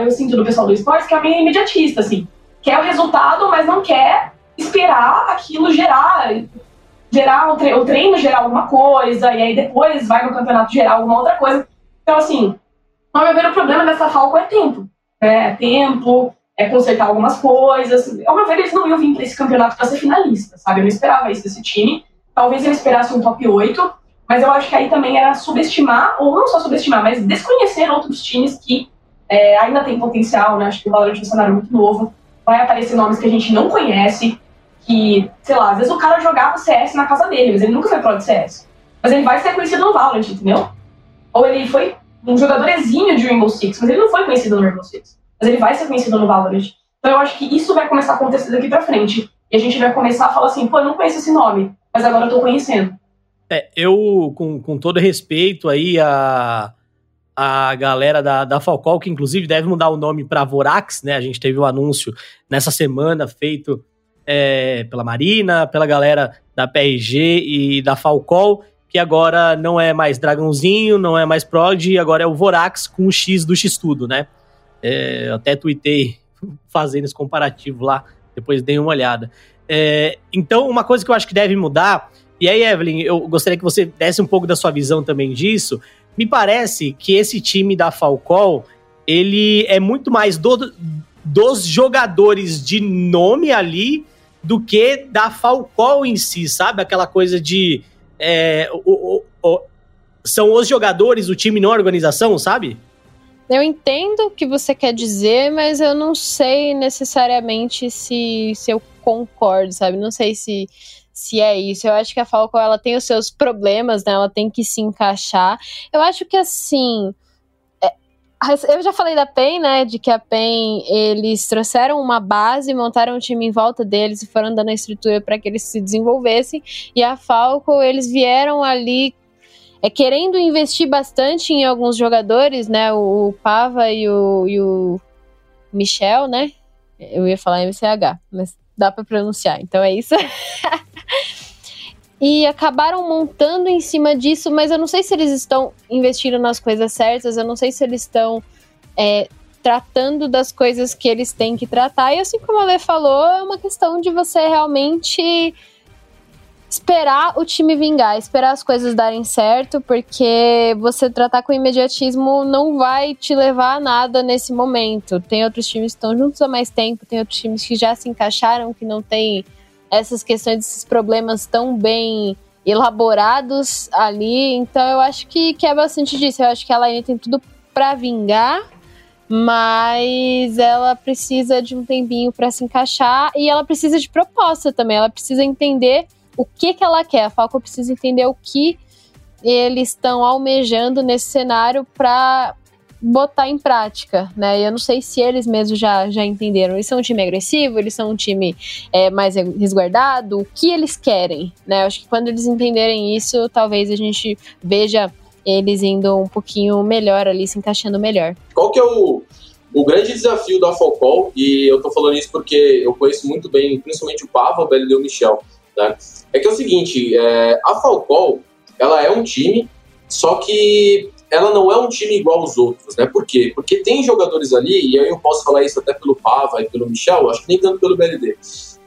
eu sinto do pessoal do esporte que é meio imediatista, assim. Quer o resultado, mas não quer esperar aquilo gerar, gerar o, tre o treino gerar alguma coisa, e aí depois vai no campeonato gerar alguma outra coisa. Então, assim, ao meu ver, o problema dessa Falco é tempo é, tempo, é consertar algumas coisas. Ao meu ver, eles não iam vir para esse campeonato para ser finalista, sabe? Eu não esperava isso desse time. Talvez eu esperasse um top 8, mas eu acho que aí também era subestimar, ou não só subestimar, mas desconhecer outros times que é, ainda têm potencial, né? Acho que o Valorant é um cenário muito novo. Vai aparecer nomes que a gente não conhece, que, sei lá, às vezes o cara jogava CS na casa dele, mas ele nunca foi pro de CS. Mas ele vai ser conhecido no Valorant, entendeu? Ou ele foi um jogador de Rainbow Six, mas ele não foi conhecido no Rainbow Six. Mas ele vai ser conhecido no Valorant. Então eu acho que isso vai começar a acontecer daqui pra frente. E a gente vai começar a falar assim, pô, eu não conheço esse nome, mas agora eu tô conhecendo. É, eu, com, com todo respeito aí a, a galera da, da Falcol, que inclusive deve mudar o nome para Vorax, né? A gente teve o um anúncio nessa semana feito é, pela Marina, pela galera da PRG e da Falcol que agora não é mais Dragãozinho, não é mais Prod, agora é o Vorax com o X do X-Tudo, né? É, até tuitei *laughs* fazendo esse comparativo lá, depois dei uma olhada. É, então, uma coisa que eu acho que deve mudar, e aí, Evelyn, eu gostaria que você desse um pouco da sua visão também disso. Me parece que esse time da Falcol, ele é muito mais do, dos jogadores de nome ali do que da Falcol em si, sabe? Aquela coisa de é, o, o, o, são os jogadores, o time, não a organização, sabe? Eu entendo o que você quer dizer, mas eu não sei necessariamente se, se eu concordo, sabe? Não sei se, se é isso. Eu acho que a Falco ela tem os seus problemas, né? Ela tem que se encaixar. Eu acho que assim, eu já falei da PEN, né? De que a PEN eles trouxeram uma base, montaram um time em volta deles e foram dando a estrutura para que eles se desenvolvessem. E a Falco, eles vieram ali é, querendo investir bastante em alguns jogadores, né? O, o Pava e o, e o Michel, né? Eu ia falar MCH, mas dá para pronunciar, então é isso. *laughs* e acabaram montando em cima disso, mas eu não sei se eles estão investindo nas coisas certas, eu não sei se eles estão é, tratando das coisas que eles têm que tratar. E assim como a Lê falou, é uma questão de você realmente esperar o time vingar, esperar as coisas darem certo, porque você tratar com imediatismo não vai te levar a nada nesse momento. Tem outros times que estão juntos há mais tempo, tem outros times que já se encaixaram, que não tem essas questões, esses problemas tão bem elaborados ali. Então eu acho que, que é bastante disso. Eu acho que a Laine tem tudo para vingar, mas ela precisa de um tempinho para se encaixar e ela precisa de proposta também. Ela precisa entender o que, que ela quer. A Falco precisa entender o que eles estão almejando nesse cenário para botar em prática, né? Eu não sei se eles mesmos já, já entenderam. Eles são um time agressivo, eles são um time é, mais resguardado, o que eles querem, né? Eu acho que quando eles entenderem isso, talvez a gente veja eles indo um pouquinho melhor ali, se encaixando melhor. Qual que é o, o grande desafio da Falcol, e eu tô falando isso porque eu conheço muito bem, principalmente o Pava, o BLD e o Michel, né? É que é o seguinte, é, a Falcol, ela é um time, só que ela não é um time igual aos outros, né? Por quê? Porque tem jogadores ali, e aí eu posso falar isso até pelo Pava e pelo Michel, acho que nem tanto pelo BLD,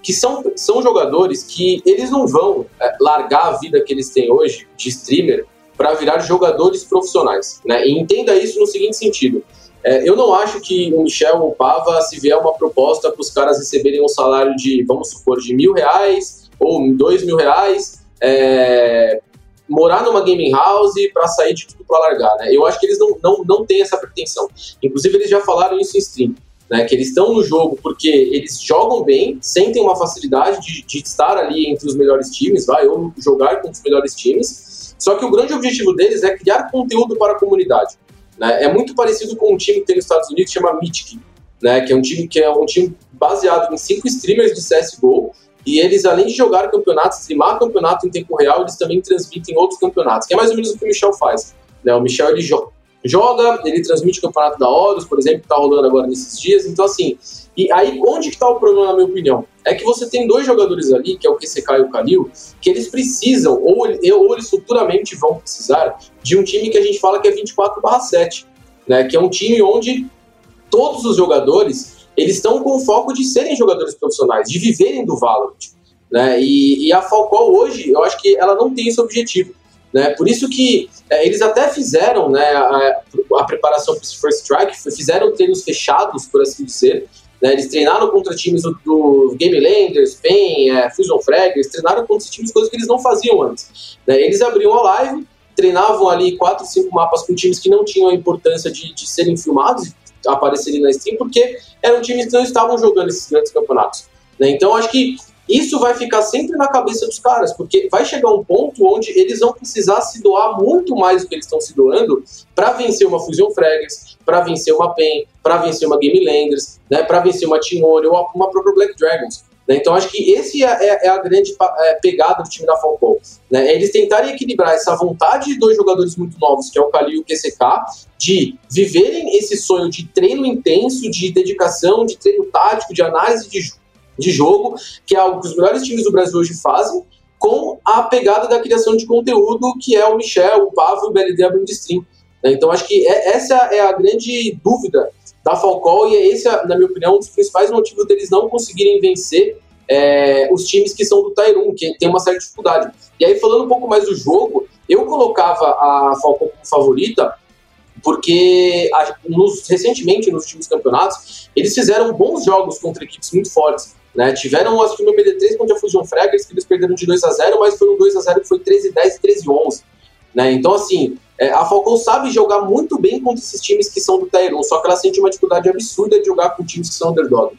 que são, são jogadores que eles não vão é, largar a vida que eles têm hoje de streamer para virar jogadores profissionais, né? E entenda isso no seguinte sentido. É, eu não acho que o Michel ou o Pava, se vier uma proposta para os caras receberem um salário de, vamos supor, de mil reais ou dois mil reais, é, morar numa gaming house para sair de tudo para largar, né? Eu acho que eles não, não, não têm essa pretensão. Inclusive, eles já falaram isso em stream, né? Que eles estão no jogo porque eles jogam bem, sentem uma facilidade de, de estar ali entre os melhores times, vai, ou jogar com os melhores times. Só que o grande objetivo deles é criar conteúdo para a comunidade. Né? É muito parecido com um time que tem nos Estados Unidos que chama Mythic, né? Que é um time que é um time baseado em cinco streamers de CSGO e eles, além de jogar campeonatos, streamar campeonato em tempo real, eles também transmitem outros campeonatos, que é mais ou menos o que o Michel faz. Né? O Michel ele jo joga, ele transmite o campeonato da Horus, por exemplo, que está rolando agora nesses dias. Então, assim, e aí onde está o problema, na minha opinião? É que você tem dois jogadores ali, que é o QCK e o Kalil, que eles precisam, ou, ou eles futuramente vão precisar, de um time que a gente fala que é 24/7, né? Que é um time onde todos os jogadores eles estão com o foco de serem jogadores profissionais, de viverem do Valorant. Né? E, e a Falcão hoje, eu acho que ela não tem esse objetivo. Né? Por isso que é, eles até fizeram né, a, a preparação para esse First Strike, fizeram treinos fechados, por assim dizer. Né? Eles treinaram contra times do, do Game Landers, PEN, é, Fusion Frag, eles treinaram contra esses times, coisas que eles não faziam antes. Né? Eles abriam a live, treinavam ali quatro, cinco mapas com times que não tinham a importância de, de serem filmados, aparecerem na Steam, porque eram times que não estavam jogando esses grandes campeonatos. Né? Então, acho que isso vai ficar sempre na cabeça dos caras, porque vai chegar um ponto onde eles vão precisar se doar muito mais do que eles estão se doando para vencer uma Fusion Fragrance, para vencer uma PEN, para vencer uma Game Landers, né, para vencer uma Team ou uma própria Black Dragons. Né? Então, acho que esse é, é, é a grande é, pegada do time da Falcão. Né? É eles tentarem equilibrar essa vontade de dois jogadores muito novos, que é o Kali e o QCK, de viverem esse sonho de treino intenso, de dedicação, de treino tático, de análise de, de jogo, que é algo que os melhores times do Brasil hoje fazem, com a pegada da criação de conteúdo, que é o Michel, o Pavo e o BLD abrindo stream. Né? Então, acho que é, essa é a grande dúvida da Falcão, e é esse, na minha opinião, um dos principais motivos deles não conseguirem vencer é, os times que são do Tairum, que tem uma certa dificuldade. E aí, falando um pouco mais do jogo, eu colocava a Falcão como favorita, porque a, nos, recentemente, nos últimos campeonatos, eles fizeram bons jogos contra equipes muito fortes. Né? Tiveram, acho que no MD3 contra a Fusion Fraggers, que eles perderam de 2 a 0 mas foi um 2 a 0 que foi 13 10 e 13 11 né? Então, assim, é, a Falcão sabe jogar muito bem contra esses times que são do Tier 1, só que ela sente uma dificuldade absurda de jogar com times que são underdog.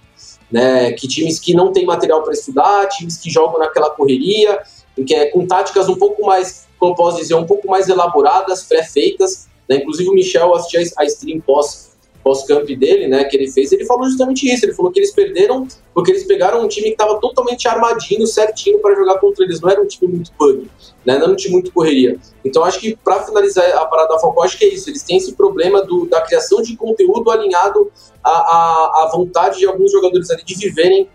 Né? Que times que não têm material para estudar, times que jogam naquela correria, que é com táticas um pouco mais, como posso dizer, um pouco mais elaboradas, pré-feitas. Né? Inclusive o Michel assistiu a stream pós pós-camp dele, né, que ele fez, ele falou justamente isso. Ele falou que eles perderam porque eles pegaram um time que estava totalmente armadinho, certinho para jogar contra eles. Não era um time muito bug, né, não era um time muito correria. Então acho que para finalizar a parada da Falcão, acho que é isso. Eles têm esse problema do, da criação de conteúdo alinhado à, à, à vontade de alguns jogadores ali de viverem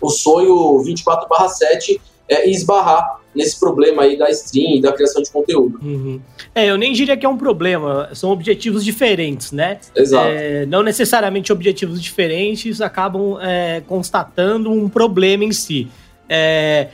o sonho 24/7 é, e esbarrar nesse problema aí da stream e da criação de conteúdo. Uhum. É, eu nem diria que é um problema, são objetivos diferentes, né? Exato. É, não necessariamente objetivos diferentes acabam é, constatando um problema em si. É,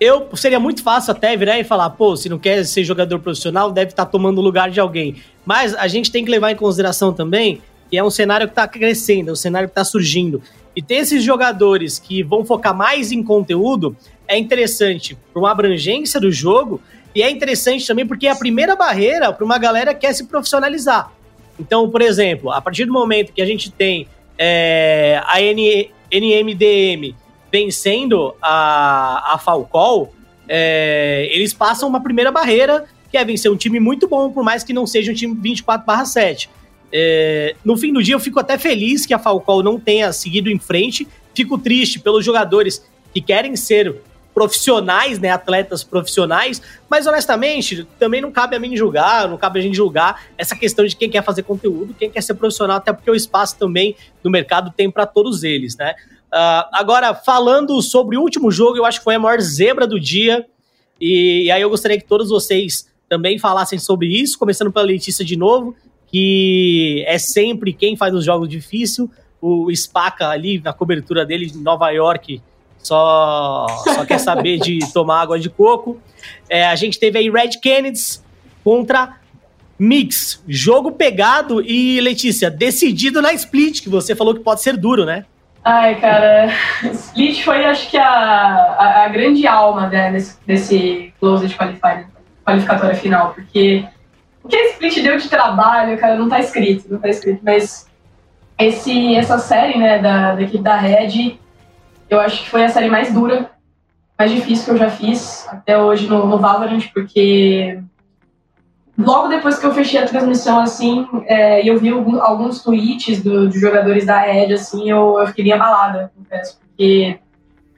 eu seria muito fácil até virar e falar, pô, se não quer ser jogador profissional, deve estar tá tomando o lugar de alguém. Mas a gente tem que levar em consideração também que é um cenário que está crescendo, é um cenário que está surgindo. E ter esses jogadores que vão focar mais em conteúdo é interessante para uma abrangência do jogo e é interessante também porque é a primeira barreira para uma galera que quer se profissionalizar. Então, por exemplo, a partir do momento que a gente tem é, a N, NMDM vencendo a, a Falcol, é, eles passam uma primeira barreira, que é vencer um time muito bom, por mais que não seja um time 24/7. É, no fim do dia, eu fico até feliz que a Falcol não tenha seguido em frente. Fico triste pelos jogadores que querem ser profissionais, né, atletas profissionais, mas honestamente, também não cabe a mim julgar, não cabe a gente julgar essa questão de quem quer fazer conteúdo, quem quer ser profissional, até porque o espaço também do mercado tem para todos eles, né? Uh, agora, falando sobre o último jogo, eu acho que foi a maior zebra do dia. E, e, aí eu gostaria que todos vocês também falassem sobre isso, começando pela Letícia de novo, que é sempre quem faz os jogos difíceis. O Spaca ali na cobertura dele de Nova York só, só quer saber de tomar água de coco. É, a gente teve aí Red Kennedy contra Mix. Jogo pegado e, Letícia, decidido na split, que você falou que pode ser duro, né? Ai, cara, Split foi acho que a, a, a grande alma né, desse, desse Closed Qualifier, qualificatória final, porque o que a Split deu de trabalho, cara, não tá escrito, não tá escrito, mas esse, essa série, né, da, da equipe da Red, eu acho que foi a série mais dura, mais difícil que eu já fiz até hoje no, no Valorant, porque logo depois que eu fechei a transmissão, assim, é, eu vi alguns, tweets do, de jogadores da Red, assim, eu, eu fiquei bem abalada, confesso, porque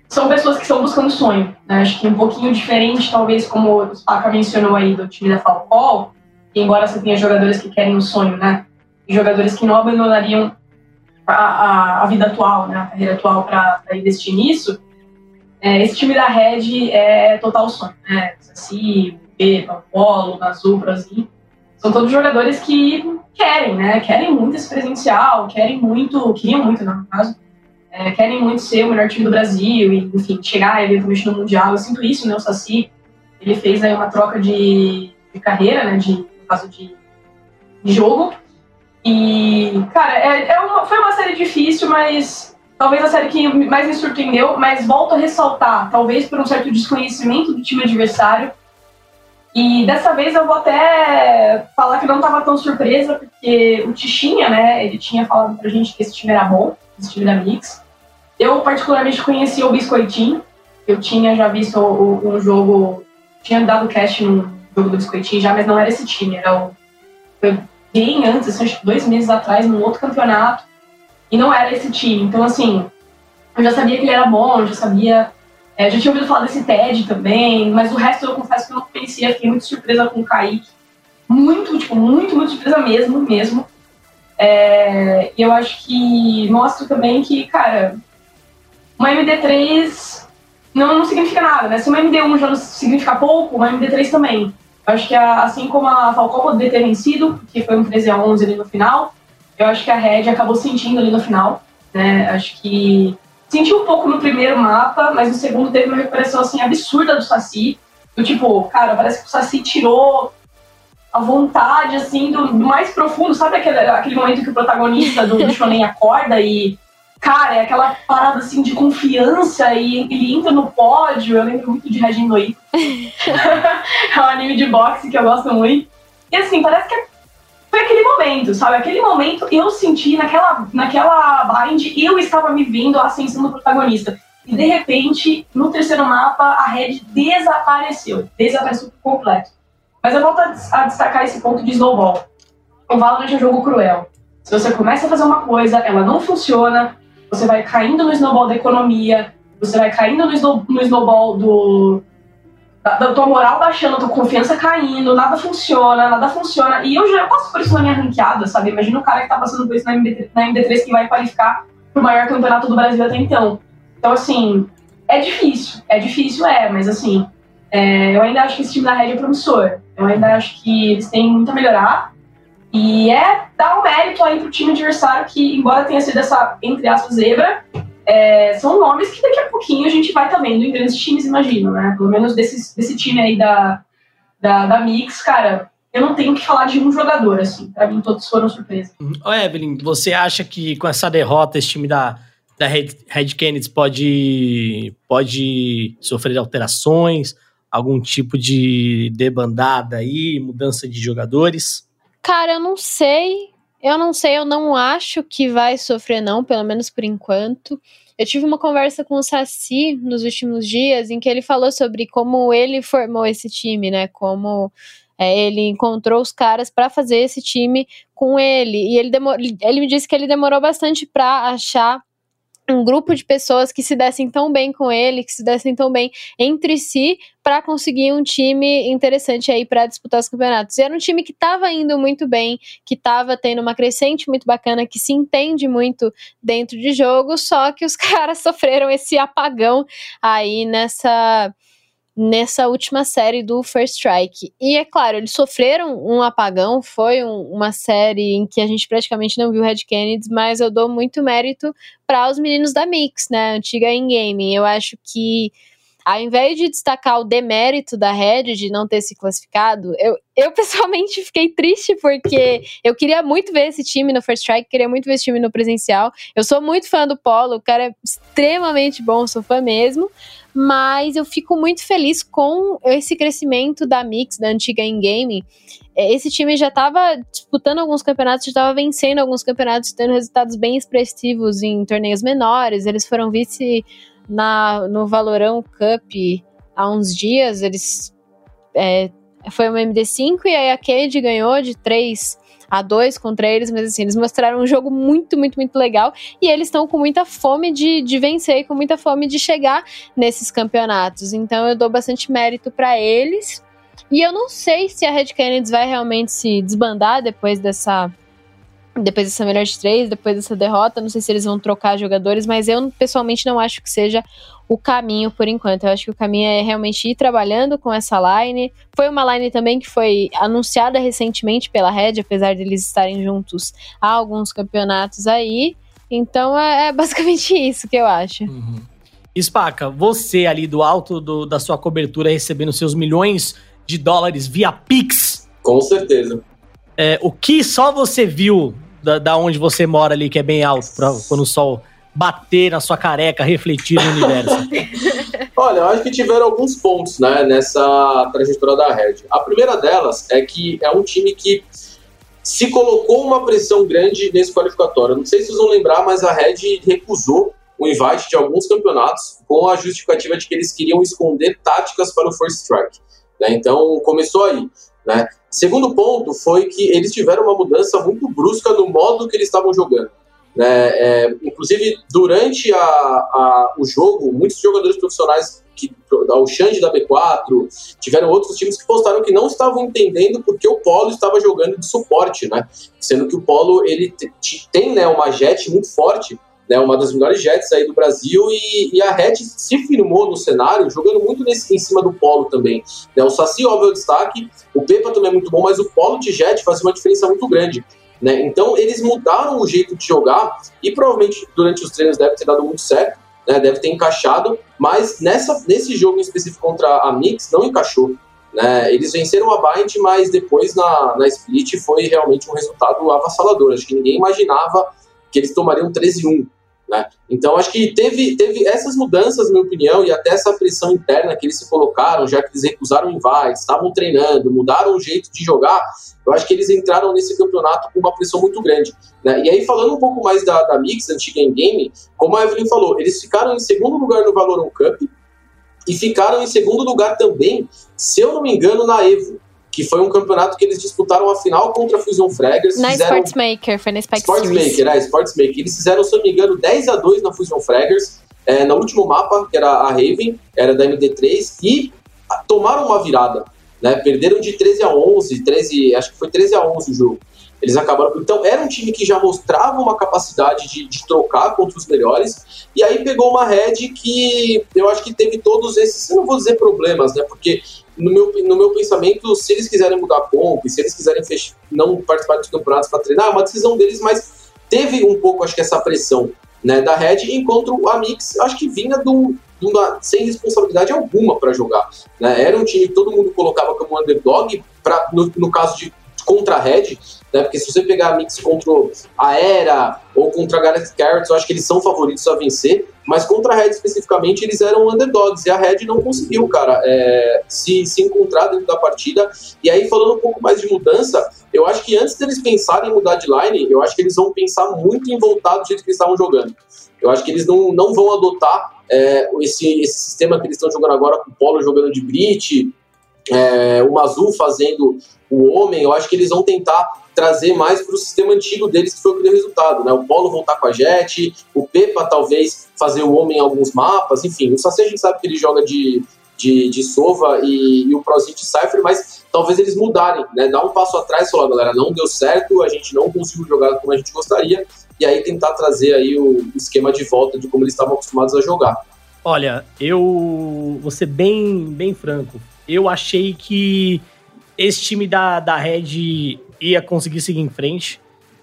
são pessoas que estão buscando sonho, né? Acho que um pouquinho diferente, talvez, como o Spaca mencionou aí do time da Falcão, embora você tenha jogadores que querem um sonho, né? Jogadores que não abandonariam a, a, vida atual, né? A carreira atual para investir nisso, é, esse time da Red é total sonho, né? Saci, Pepa, Polo, Azul, Brasil, são todos jogadores que querem, né? Querem muito esse presencial, querem muito, queriam muito, no caso, é, querem muito ser o melhor time do Brasil e, enfim, chegar eventualmente no Mundial. Eu sinto isso, né? O Saci, ele fez aí uma troca de, de carreira, né? De, no caso de, de jogo. E, cara, é, é uma, foi uma série difícil, mas talvez a série que mais me surpreendeu, mas volto a ressaltar, talvez por um certo desconhecimento do time adversário, e dessa vez eu vou até falar que não estava tão surpresa, porque o Tichinha, né, ele tinha falado pra gente que esse time era bom, esse time da Mix. Eu particularmente conheci o Biscoitinho, eu tinha já visto um jogo, tinha dado cast no jogo do Biscoitinho já, mas não era esse time, era o. Foi bem antes, acho que dois meses atrás, num outro campeonato, e não era esse time. Então, assim, eu já sabia que ele era bom, eu já sabia é, já tinha ouvido falar desse TED também, mas o resto eu confesso que eu não conhecia, fiquei muito surpresa com o Kaique. Muito, tipo, muito, muito surpresa mesmo, mesmo. É, e eu acho que mostra também que, cara, uma MD3 não, não significa nada, né? Se uma MD1 já não significa pouco, uma MD3 também. Acho que a, assim como a Falcão poderia ter vencido, que foi um 13 a 11 ali no final, eu acho que a Red acabou sentindo ali no final, né? Acho que Senti um pouco no primeiro mapa, mas no segundo teve uma recuperação assim absurda do Saci. Do tipo, cara, parece que o Saci tirou a vontade, assim, do, do mais profundo. Sabe aquele, aquele momento que o protagonista do, do Shonen acorda e, cara, é aquela parada, assim, de confiança e ele entra no pódio. Eu lembro muito de Regin Noi. *laughs* é um anime de boxe que eu gosto muito. E, assim, parece que é foi aquele momento, sabe? Aquele momento eu senti naquela, naquela bind, eu estava me vendo a ascensão do protagonista. E de repente, no terceiro mapa, a Red desapareceu. Desapareceu por completo. Mas eu volto a destacar esse ponto de snowball. O Valorant é um jogo cruel. Se você começa a fazer uma coisa, ela não funciona, você vai caindo no snowball da economia, você vai caindo no, snow, no snowball do, da, da tua moral baixando, tua confiança caindo, nada funciona, nada funciona. E eu já passo por isso na minha ranqueada, sabe? Imagina o cara que tá passando por isso na, MD, na MD3 que vai qualificar pro maior campeonato do Brasil até então. Então, assim, é difícil. É difícil, é, mas assim, é, eu ainda acho que esse time da Red é promissor. Eu ainda acho que eles têm muito a melhorar. E é dar um mérito aí pro time adversário que, embora tenha sido essa, entre aspas, zebra, é, são nomes que daqui a pouquinho a gente vai estar tá em grandes times, imagino, né? Pelo menos desse, desse time aí da, da, da Mix, cara, eu não tenho que falar de um jogador, assim. Pra mim, todos foram surpresa. Ô, Evelyn, você acha que com essa derrota, esse time da, da Red, Red Kennedy pode, pode sofrer alterações? Algum tipo de debandada aí, mudança de jogadores? Cara, eu não sei. Eu não sei, eu não acho que vai sofrer, não, pelo menos por enquanto. Eu tive uma conversa com o Saci nos últimos dias em que ele falou sobre como ele formou esse time, né? Como é, ele encontrou os caras para fazer esse time com ele. E ele, ele me disse que ele demorou bastante para achar um grupo de pessoas que se dessem tão bem com ele, que se dessem tão bem entre si, para conseguir um time interessante aí para disputar os campeonatos. E era um time que estava indo muito bem, que estava tendo uma crescente muito bacana, que se entende muito dentro de jogo, só que os *laughs* caras sofreram esse apagão aí nessa nessa última série do First Strike. E é claro, eles sofreram um apagão, foi um, uma série em que a gente praticamente não viu Red Kennedy, mas eu dou muito mérito para os meninos da Mix, né, antiga in-game. Eu acho que ao invés de destacar o demérito da Red de não ter se classificado, eu, eu *laughs* pessoalmente fiquei triste porque eu queria muito ver esse time no First Strike, queria muito ver esse time no presencial. Eu sou muito fã do Polo, o cara é extremamente bom, sou fã mesmo mas eu fico muito feliz com esse crescimento da Mix, da antiga in-game. É, esse time já estava disputando alguns campeonatos, já estava vencendo alguns campeonatos, tendo resultados bem expressivos em torneios menores. Eles foram vice na, no Valorão Cup há uns dias. Eles é, foi uma MD5 e aí a Cade ganhou de 3 a dois contra eles, mas assim, eles mostraram um jogo muito, muito, muito legal e eles estão com muita fome de, de vencer e com muita fome de chegar nesses campeonatos. Então eu dou bastante mérito para eles. E eu não sei se a Red Kennedy vai realmente se desbandar depois dessa depois dessa melhor de três, depois dessa derrota. Não sei se eles vão trocar jogadores, mas eu pessoalmente não acho que seja o caminho por enquanto. Eu acho que o caminho é realmente ir trabalhando com essa line. Foi uma line também que foi anunciada recentemente pela Red, apesar de eles estarem juntos há alguns campeonatos aí. Então é, é basicamente *laughs* isso que eu acho. Uhum. Spaca, você ali do alto do, da sua cobertura recebendo seus milhões de dólares via Pix. Com certeza. É, o que só você viu da, da onde você mora ali, que é bem alto, pra, quando o sol bater na sua careca, refletir no universo? *laughs* Olha, eu acho que tiveram alguns pontos né, nessa trajetória da Red. A primeira delas é que é um time que se colocou uma pressão grande nesse qualificatório. Não sei se vocês vão lembrar, mas a Red recusou o invite de alguns campeonatos com a justificativa de que eles queriam esconder táticas para o First Strike. Né? Então começou aí. Né? Segundo ponto foi que eles tiveram uma mudança muito brusca no modo que eles estavam jogando. Né? É, inclusive, durante a, a, o jogo, muitos jogadores profissionais, que, o Xande da B4, tiveram outros times que postaram que não estavam entendendo porque o Polo estava jogando de suporte, né? Sendo que o Polo ele tem né, uma jet muito forte, né, uma das melhores jets aí do Brasil, e, e, a Red se firmou no cenário, jogando muito nesse, em cima do Polo também. Né, o Saci, óbvio, é o destaque, o Pepa também é muito bom, mas o Polo de jet faz uma diferença muito grande. Né? Então eles mudaram o jeito de jogar e provavelmente durante os treinos deve ter dado muito certo, né? deve ter encaixado, mas nessa, nesse jogo em específico contra a Mix não encaixou. Né? Eles venceram a Bind, mas depois na, na Split foi realmente um resultado avassalador. Acho que ninguém imaginava que eles tomariam 13-1. Né? Então, acho que teve, teve essas mudanças, na minha opinião, e até essa pressão interna que eles se colocaram, já que eles recusaram invites, estavam treinando, mudaram o jeito de jogar. Eu acho que eles entraram nesse campeonato com uma pressão muito grande. Né? E aí, falando um pouco mais da, da Mix, antiga em game, como a Evelyn falou, eles ficaram em segundo lugar no Valorant Cup e ficaram em segundo lugar também, se eu não me engano, na Evo que foi um campeonato que eles disputaram a final contra a Fusion Fraggers. Na fizeram... Sportsmaker, foi na Spike Sportsmaker, é, Sportsmaker. Eles fizeram, se eu não me engano, 10 a 2 na Fusion Fraggers, é, no último mapa, que era a Raven, era da MD3, e tomaram uma virada. né? Perderam de 13 a 11, 13, acho que foi 13 a 11 o jogo. Eles acabaram. Então, era um time que já mostrava uma capacidade de, de trocar contra os melhores. E aí pegou uma Red que eu acho que teve todos esses, eu não vou dizer problemas, né? Porque no meu, no meu pensamento, se eles quiserem mudar comp, se eles quiserem fechar, não participar dos campeonatos para treinar, é uma decisão deles, mas teve um pouco, acho que, essa pressão né, da Red, enquanto a Mix, acho que vinha do, do sem responsabilidade alguma para jogar. Né? Era um time que todo mundo colocava como underdog, pra, no, no caso de contra a Red, né? Porque se você pegar a mix contra a Era ou contra a Galaxy Carrots, eu acho que eles são favoritos a vencer, mas contra a Red especificamente, eles eram underdogs e a Red não conseguiu, cara, é, se, se encontrar dentro da partida. E aí, falando um pouco mais de mudança, eu acho que antes deles pensarem em mudar de line, eu acho que eles vão pensar muito em voltar do jeito que eles estavam jogando. Eu acho que eles não, não vão adotar é, esse, esse sistema que eles estão jogando agora com o Polo jogando de Brit, é, o Mazu fazendo o Homem. Eu acho que eles vão tentar trazer mais para o sistema antigo deles, que foi o que deu resultado, né? O Polo voltar com a Jet, o Pepa talvez fazer o homem em alguns mapas, enfim. O Saci a gente sabe que ele joga de, de, de Sova e, e o Prozinho de Cypher, mas talvez eles mudarem, né? Dar um passo atrás e falar, galera, não deu certo, a gente não conseguiu jogar como a gente gostaria, e aí tentar trazer aí o esquema de volta de como eles estavam acostumados a jogar. Olha, eu vou ser bem, bem franco. Eu achei que esse time da, da Red ia conseguir seguir em frente.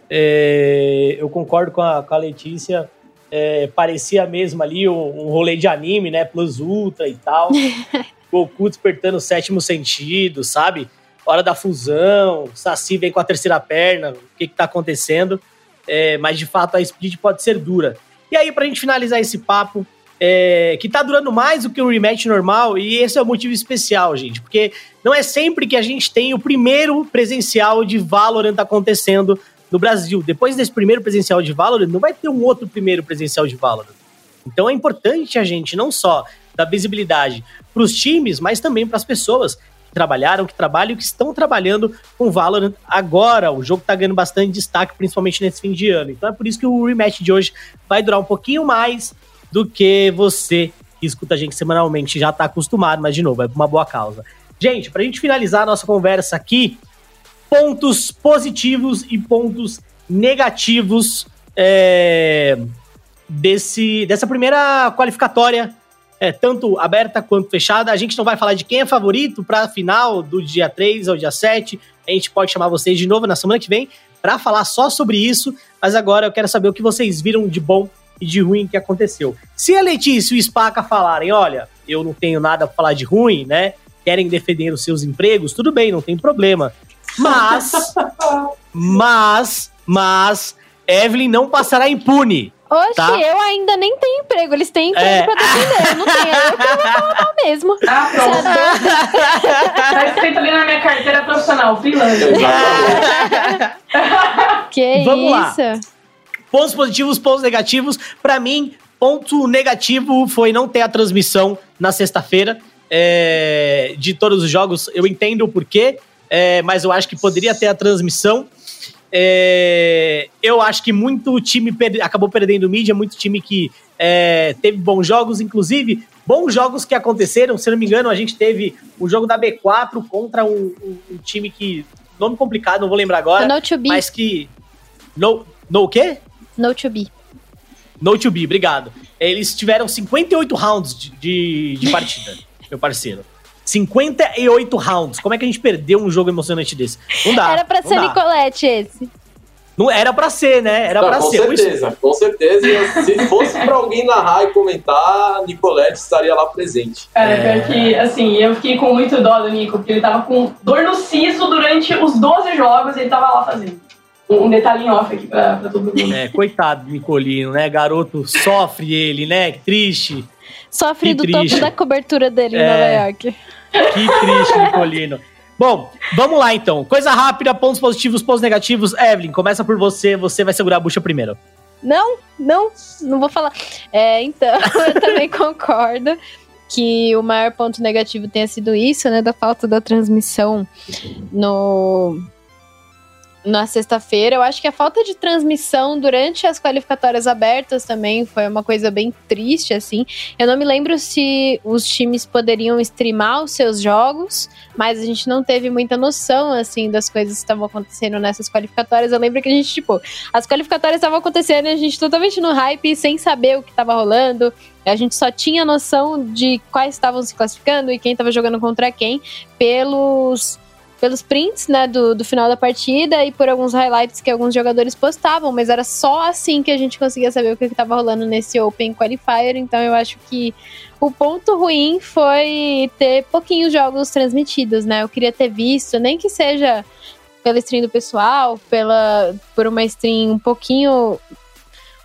É, eu concordo com a, com a Letícia. É, parecia mesmo ali um, um, rolê de anime, né? Plus Ultra e tal. *laughs* Goku despertando o sétimo sentido, sabe? Hora da fusão, Saci vem com a terceira perna, o que que tá acontecendo? É, mas de fato a split pode ser dura. E aí, pra gente finalizar esse papo, é, que tá durando mais do que um rematch normal, e esse é o motivo especial, gente, porque não é sempre que a gente tem o primeiro presencial de Valorant acontecendo no Brasil. Depois desse primeiro presencial de Valorant, não vai ter um outro primeiro presencial de Valorant. Então é importante a gente não só dar visibilidade para os times, mas também para as pessoas que trabalharam, que trabalham e que estão trabalhando com Valorant agora. O jogo está ganhando bastante destaque, principalmente nesse fim de ano. Então é por isso que o rematch de hoje vai durar um pouquinho mais do que você que escuta a gente semanalmente já está acostumado, mas de novo, é uma boa causa. Gente, para a gente finalizar a nossa conversa aqui, pontos positivos e pontos negativos é, desse, dessa primeira qualificatória, é, tanto aberta quanto fechada. A gente não vai falar de quem é favorito para a final do dia 3 ao dia 7. A gente pode chamar vocês de novo na semana que vem para falar só sobre isso, mas agora eu quero saber o que vocês viram de bom e de ruim que aconteceu. Se a Letícia e o Spaca falarem, olha, eu não tenho nada para falar de ruim, né? Querem defender os seus empregos, tudo bem, não tem problema. Mas, *laughs* mas, mas, Evelyn não passará impune. Oxe, tá? eu ainda nem tenho emprego. Eles têm emprego é. pra defender. Eu não tenho. Eu que vou falar mal *laughs* mesmo. Ah, pronto. tá escrito ali na minha carteira profissional, freelancer. *laughs* que Vamos isso? Lá. Pontos positivos, pontos negativos. Para mim, ponto negativo foi não ter a transmissão na sexta-feira é, de todos os jogos. Eu entendo o porquê, é, mas eu acho que poderia ter a transmissão. É, eu acho que muito time per acabou perdendo mídia, muito time que é, teve bons jogos, inclusive bons jogos que aconteceram. Se não me engano, a gente teve o jogo da B4 contra um, um, um time que. Nome complicado, não vou lembrar agora. Mas que. No, no o quê? No to be. No to be, obrigado. Eles tiveram 58 rounds de, de, de partida, *laughs* meu parceiro. 58 rounds. Como é que a gente perdeu um jogo emocionante desse? Não dá. Era pra ser dá. Nicolette esse. Não era pra ser, né? Era Não, pra com ser. certeza, com certeza. Se fosse pra alguém narrar e comentar, Nicolette estaria lá presente. Cara, é... pior que, assim, eu fiquei com muito dó do Nico, porque ele tava com dor no siso durante os 12 jogos e ele tava lá fazendo um detalhe off aqui pra, pra todo mundo. É, coitado do Nicolino, né? Garoto, sofre ele, né? Triste. Sofre Que do triste. topo da cobertura dele em É. Nova York. Que triste, Nicolino. Bom, vamos lá então. Coisa rápida, pontos positivos, pontos negativos. Evelyn, começa por você. Você vai segurar a bucha primeiro. Não, não, não vou falar. É, então, *laughs* eu também concordo que o maior ponto negativo tenha sido isso, né? Da falta da transmissão no, na sexta-feira. Eu acho que a falta de transmissão durante as qualificatórias abertas também foi uma coisa bem triste, assim. Eu não me lembro se os times poderiam streamar os seus jogos, mas a gente não teve muita noção, assim, das coisas que estavam acontecendo nessas qualificatórias. Eu lembro que a gente, tipo, as qualificatórias estavam acontecendo e a gente totalmente no hype, sem saber o que estava rolando. A gente só tinha noção de quais estavam se classificando e quem estava jogando contra quem pelos pelos prints, né, do, do final da partida e por alguns highlights que alguns jogadores postavam, mas era só assim que a gente conseguia saber o que estava rolando nesse Open Qualifier, então eu acho que o ponto ruim foi ter pouquinhos jogos transmitidos, né, eu queria ter visto, nem que seja pela stream do pessoal, pela, por uma stream um pouquinho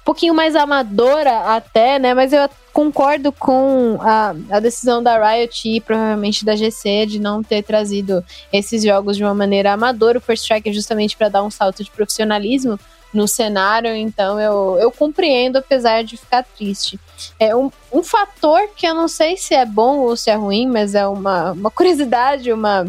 um pouquinho mais amadora até, né? Mas eu concordo com a, a decisão da Riot e provavelmente da GC de não ter trazido esses jogos de uma maneira amadora. O First Strike é justamente para dar um salto de profissionalismo no cenário, então eu, eu compreendo, apesar de ficar triste. É um, um fator que eu não sei se é bom ou se é ruim, mas é uma, uma curiosidade, uma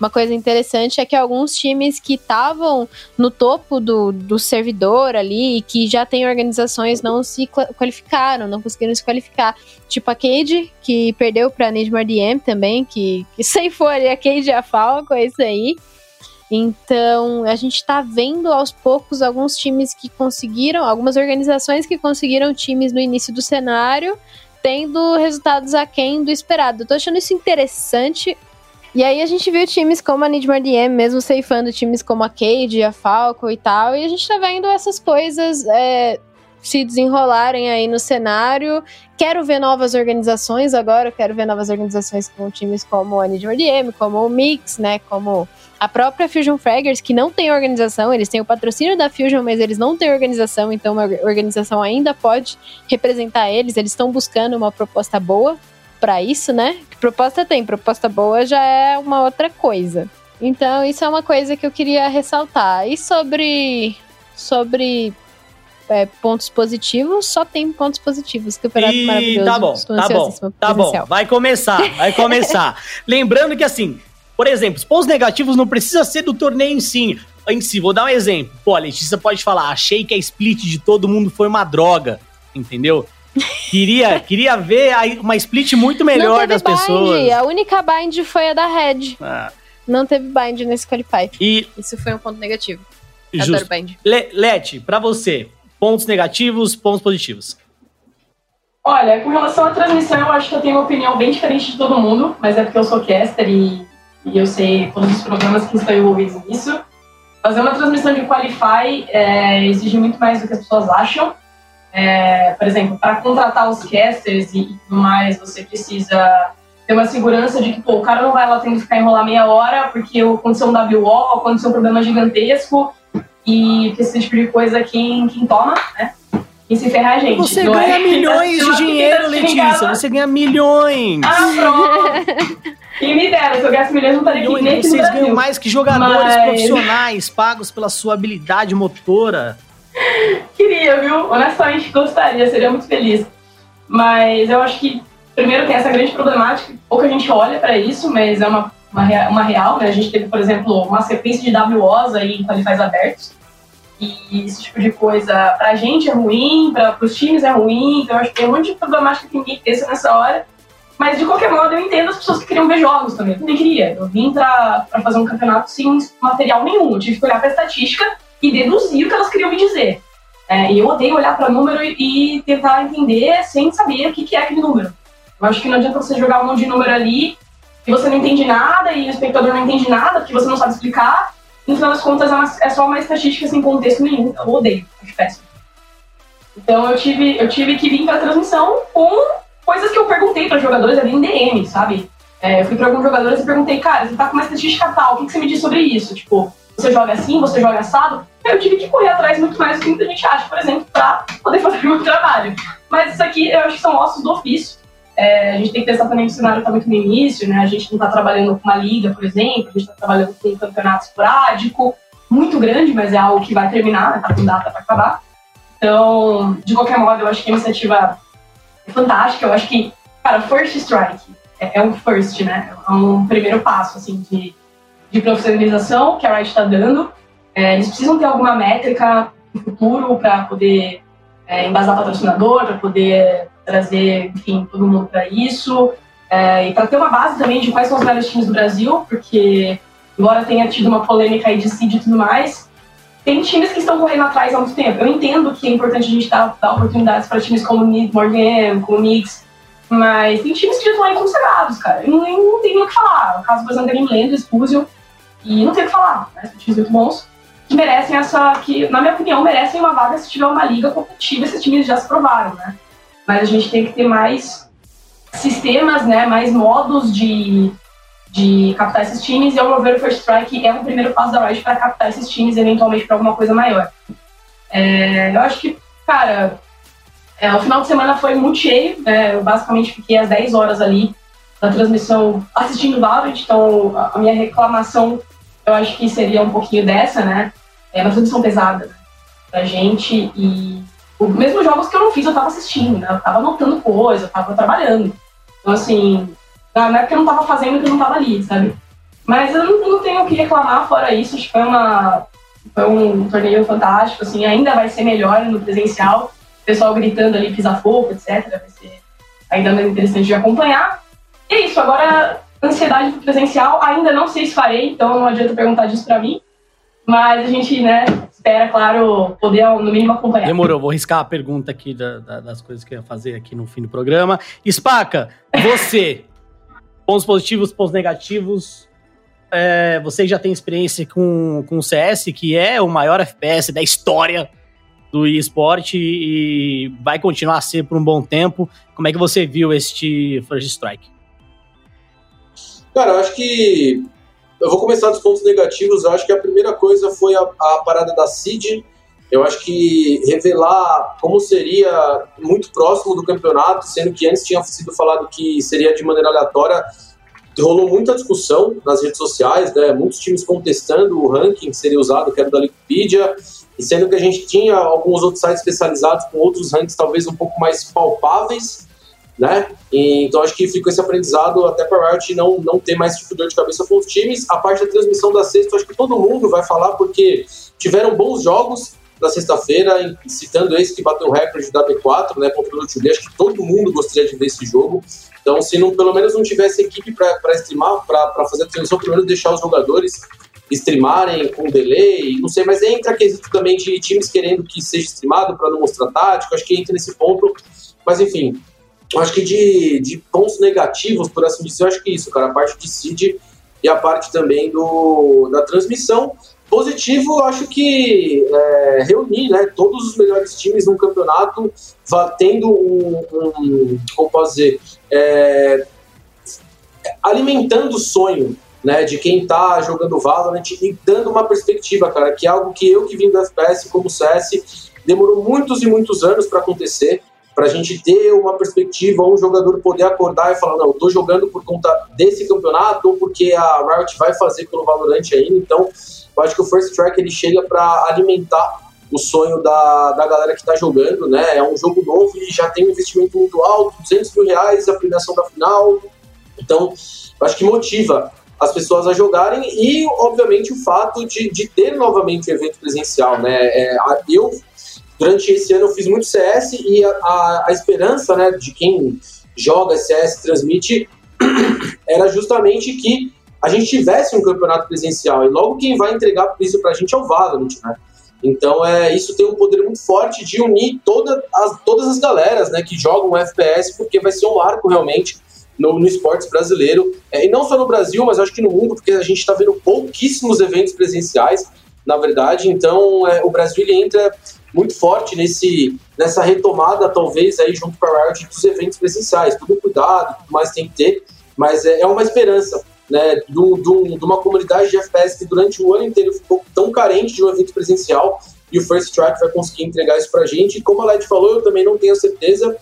uma coisa interessante é que alguns times que estavam no topo do, do servidor ali e que já têm organizações não se qualificaram, não conseguiram se qualificar. Tipo a Cade, que perdeu para Nidmar DM também, que, que *laughs* for ali a Cade e a Falco, é isso aí. Então, a gente está vendo aos poucos alguns times que conseguiram, algumas organizações que conseguiram times no início do cenário, tendo resultados aquém do esperado. Eu tô achando isso interessante. E aí a gente viu times como a Nidmar DM, mesmo ceifando times como a Cade, a Falco e tal, e a gente tá vendo essas coisas é, se desenrolarem aí no cenário. Quero ver novas organizações agora, quero ver novas organizações com times como a Nidmar DM, como o Mix, né, como a própria Fusion Fraggers, que não tem organização, eles têm o patrocínio da Fusion, mas eles não têm organização, então uma organização ainda pode representar eles, eles estão buscando uma proposta boa para isso, né? Que proposta tem, proposta boa já é uma outra coisa. Então, isso é uma coisa que eu queria ressaltar. E sobre sobre é, pontos positivos, só tem pontos positivos. Campeonato e maravilhoso. Tá bom, tá bom, tá bom. Vai começar, vai começar. *laughs* Lembrando que assim, por exemplo, os pontos negativos não precisa ser do torneio em si. Em si, vou dar um exemplo. Pô, a Letícia pode falar, achei que a split de todo mundo foi uma droga, entendeu? Queria, queria ver uma split muito melhor das bind. pessoas. A única bind foi a da Red. Ah. Não teve bind nesse Qualify. E... Isso foi um ponto negativo. Justo. Adoro bind. Le Leti, pra você, pontos negativos, pontos positivos. Olha, com relação à transmissão, eu acho que eu tenho uma opinião bem diferente de todo mundo, mas é porque eu sou caster e, e eu sei todos os problemas que estão envolvidos nisso. Fazer uma transmissão de Qualify é, exige muito mais do que as pessoas acham. É, por exemplo, para contratar os casters e, tudo mais, você precisa ter uma segurança de que pô, o cara não vai lá tendo que ficar enrolar meia hora porque aconteceu um WO, aconteceu um problema gigantesco e que esse tipo de coisa quem, quem toma, né? E se ferrar a gente. Você ganha é? milhões *laughs* de dinheiro, Letícia. Você ganha milhões. Ah, pronto. *laughs* e me dera, se eu ganhasse milhões, não estaria aqui nem Vocês ganham mais que jogadores Mas... profissionais pagos pela sua habilidade motora. *laughs* Queria, viu? Honestamente, gostaria, seria muito feliz. Mas eu acho que, primeiro, tem essa grande problemática, pouca gente olha para isso, mas é uma, uma, uma, real, né? A gente teve, por exemplo, uma sequência de WOs aí em qualifais abertos, e esse tipo de coisa, pra gente é ruim, para os times é ruim, então eu acho que tem um monte de problemática que ninguém pensa nessa hora. Mas de qualquer modo, eu entendo as pessoas que queriam ver jogos também. Eu queria. Eu vim pra, pra fazer um campeonato sem material nenhum. Eu tive que olhar pra estatística e deduzir o que elas queriam me dizer. É, e eu odeio olhar para número e tentar entender sem saber o que, que é aquele número. Eu acho que não adianta você jogar um monte de número ali e você não entende nada e o espectador não entende nada porque você não sabe explicar. No final das contas, é, é só uma estatística sem contexto nenhum. Eu odeio, acho péssimo. Então eu tive, eu tive que vir para a transmissão com coisas que eu perguntei para jogadores ali em DM, sabe? É, eu fui para alguns jogadores e perguntei, cara, você tá com uma estatística tal, o que, que você me diz sobre isso? Tipo, você joga assim, você joga assado. Eu tive que correr atrás muito mais do que muita gente acha, por exemplo, para poder *laughs* fazer o meu trabalho. Mas isso aqui eu acho que são ossos do ofício. É, a gente tem que pensar também que o cenário está muito no início, né? A gente não está trabalhando com uma liga, por exemplo, a gente está trabalhando com um campeonato esporádico, muito grande, mas é algo que vai terminar, né? Tá com data para acabar. Então, de qualquer modo, eu acho que a iniciativa é fantástica. Eu acho que, cara, First Strike é, é um first, né? É um primeiro passo, assim, de de profissionalização que a Riot está dando. É, eles precisam ter alguma métrica no futuro para poder é, embasar patrocinador, para poder trazer, enfim, todo mundo para isso. É, e para ter uma base também de quais são os melhores times do Brasil, porque, embora tenha tido uma polêmica aí de seed e tudo mais, tem times que estão correndo atrás há muito tempo. Eu entendo que é importante a gente dar, dar oportunidades para times como Morgan, como Knicks, mas tem times que já estão aí consagrados, cara. Não, não tem o que falar. O caso, por exemplo, da Game Land, Expulsion, e não tem o que falar, né? São times muito bons que merecem essa, que, na minha opinião, merecem uma vaga se tiver uma liga competitiva. Esses times já se provaram, né? Mas a gente tem que ter mais sistemas, né? Mais modos de, de captar esses times. E ao meu ver, o First Strike é o primeiro passo da Riot para captar esses times, eventualmente para alguma coisa maior. É, eu acho que, cara, é, o final de semana foi muito cheio. Né? Eu basicamente fiquei às 10 horas ali na transmissão assistindo o Valorant, então a minha reclamação eu acho que seria um pouquinho dessa, né? É uma transmissão pesada pra gente e os mesmos jogos que eu não fiz eu tava assistindo, né? Eu tava anotando coisa, eu tava trabalhando. Então, assim, não é porque eu não tava fazendo que eu não tava ali, sabe? Mas eu não, não tenho o que reclamar fora isso. Acho que foi, uma, foi um torneio fantástico, assim, ainda vai ser melhor no presencial. O pessoal gritando ali, pisa fogo, etc. Vai ser ainda mais interessante de acompanhar. E é isso, agora ansiedade do presencial, ainda não sei se farei, então não adianta perguntar disso para mim. Mas a gente, né, espera, claro, poder no mínimo acompanhar. Demorou, vou riscar a pergunta aqui da, da, das coisas que eu ia fazer aqui no fim do programa. Spaca, você, *laughs* pontos positivos, pontos negativos. É, você já tem experiência com, com o CS, que é o maior FPS da história do esporte e vai continuar a ser por um bom tempo. Como é que você viu este First Strike? Cara, eu acho que. Eu vou começar dos pontos negativos. Eu acho que a primeira coisa foi a, a parada da CID. Eu acho que revelar como seria muito próximo do campeonato, sendo que antes tinha sido falado que seria de maneira aleatória, rolou muita discussão nas redes sociais, né? muitos times contestando o ranking que seria usado, que era da Wikipedia, e sendo que a gente tinha alguns outros sites especializados com outros rankings talvez um pouco mais palpáveis, né? E, então acho que ficou esse aprendizado até para a Riot não, não ter mais tipo dor de cabeça com os times. A parte da transmissão da sexta, acho que todo mundo vai falar porque tiveram bons jogos na sexta-feira, citando esse que bateu o recorde da B4, né, contra o acho que todo mundo gostaria de ver esse jogo. Então, se não, pelo menos não tivesse equipe para streamar, para fazer a transmissão, pelo menos deixar os jogadores streamarem com delay, não sei, mas entra quesito também de times querendo que seja streamado para não mostrar tático, acho que entra nesse ponto. Mas enfim, acho que de, de pontos negativos, por assim dizer, eu acho que isso, cara, a parte de seed e a parte também do, da transmissão. Positivo, acho que é, reunir né, todos os melhores times num campeonato, tendo um, um como posso dizer, é, alimentando o sonho né, de quem está jogando Valorant e dando uma perspectiva, cara, que é algo que eu que vim do FPS como CS demorou muitos e muitos anos para acontecer para a gente ter uma perspectiva, um jogador poder acordar e falar, não, eu tô jogando por conta desse campeonato ou porque a Riot vai fazer pelo Valorant ainda, então eu acho que o First Track ele chega para alimentar o sonho da, da galera que está jogando, né, é um jogo novo e já tem um investimento muito alto, 200 mil reais a premiação da final, então eu acho que motiva as pessoas a jogarem e, obviamente, o fato de, de ter novamente o evento presencial, né, é, eu durante esse ano eu fiz muito CS e a, a, a esperança né, de quem joga CS, transmite, *clears throat* era justamente que a gente tivesse um campeonato presencial. E logo quem vai entregar isso pra gente é o Valorant, né? Então é, isso tem um poder muito forte de unir toda as, todas as galeras né, que jogam FPS, porque vai ser um marco realmente no, no esportes brasileiro. É, e não só no Brasil, mas acho que no mundo, porque a gente está vendo pouquíssimos eventos presenciais, na verdade. Então é, o Brasil ele entra muito forte nesse, nessa retomada, talvez, aí junto com a Riot dos eventos presenciais. Tudo cuidado, tudo mais tem que ter, mas é, é uma esperança né, de, de uma comunidade de FPS que durante o ano inteiro ficou tão carente de um evento presencial e o First Track vai conseguir entregar isso pra gente. E como a Led falou, eu também não tenho certeza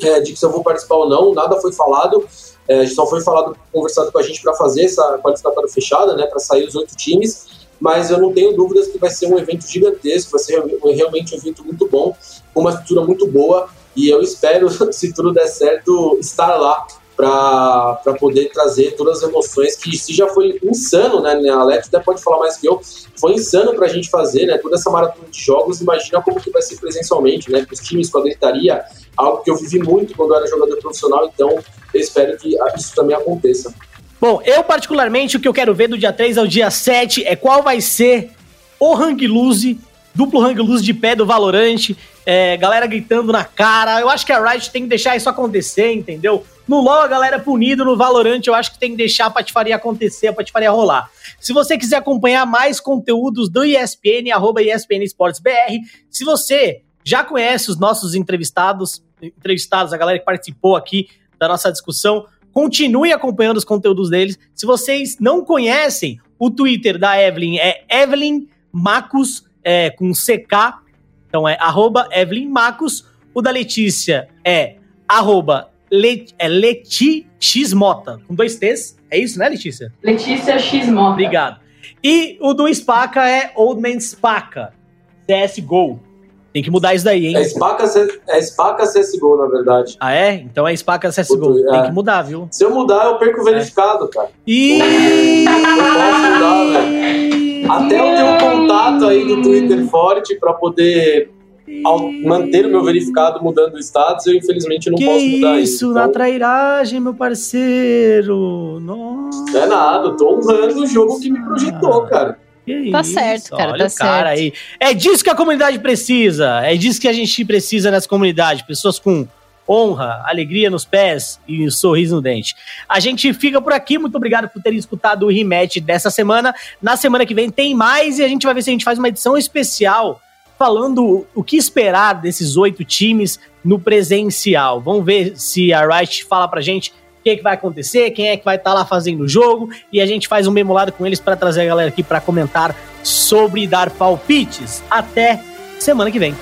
é, de que se eu vou participar ou não, nada foi falado. É, só foi falado, conversado com a gente para fazer essa qualificatória fechada, né, para sair os oito times mas eu não tenho dúvidas que vai ser um evento gigantesco, vai ser realmente um evento muito bom, com uma estrutura muito boa, e eu espero, *laughs* se tudo der certo, estar lá para poder trazer todas as emoções que isso já foi insano, né? A Alex até pode falar mais que eu, foi insano para a gente fazer, né? Toda essa maratona de jogos, imagina como que vai ser presencialmente, né? Com os times, com a gritaria, algo que eu vivi muito quando eu era jogador profissional, então eu espero que isso também aconteça. Bom, eu particularmente o que eu quero ver do dia 3 ao dia 7 é qual vai ser o hang loose, duplo hang loose de pé do Valorante, é, galera gritando na cara. Eu acho que a Riot tem que deixar isso acontecer, entendeu? No LoL a galera punida, no Valorant eu acho que tem que deixar a patifaria acontecer, a patifaria rolar. Se você quiser acompanhar mais conteúdos do ESPN, arroba ESPN Esportes BR, se você já conhece os nossos entrevistados, entrevistados, a galera que participou aqui da nossa discussão, continue acompanhando os conteúdos deles. Se vocês não conhecem, o Twitter da Evelyn é Evelyn Macos, é, com CK, então é arroba Evelyn Macos. O da Letícia é arroba Le, é Leti X Mota, com dois T's. É isso, né, Letícia? Letícia X Mota. Obrigado. E o do Spaca é Old Man Spaca, CSGO. Tem que mudar isso daí, hein? É Spaca, é Spaca CSGO, na verdade. Ah, é? Então é Spaca CSGO. É. Tem que mudar, viu? Se eu mudar, eu perco o verificado, é. cara. E... Eu posso mudar, velho. Até eu ter um contato aí do Twitter forte pra poder ao manter o meu verificado mudando o status, eu infelizmente não que posso mudar isso. Isso, então... na trairagem, meu parceiro. Nossa. Não é nada, eu tô honrando o jogo que me projetou, ah, cara. Que tá isso? certo, cara, Olha tá o cara certo. aí. É disso que a comunidade precisa. É disso que a gente precisa nessa comunidade. Pessoas com honra, alegria nos pés e um sorriso no dente. A gente fica por aqui. Muito obrigado por terem escutado o rematch dessa semana. Na semana que vem tem mais e a gente vai ver se a gente faz uma edição especial falando o que esperar desses oito times no presencial. Vamos ver se a Riot fala pra gente que, é que vai acontecer, quem é que vai estar tá lá fazendo o jogo, e a gente faz um memolado com eles para trazer a galera aqui para comentar sobre dar palpites. Até semana que vem.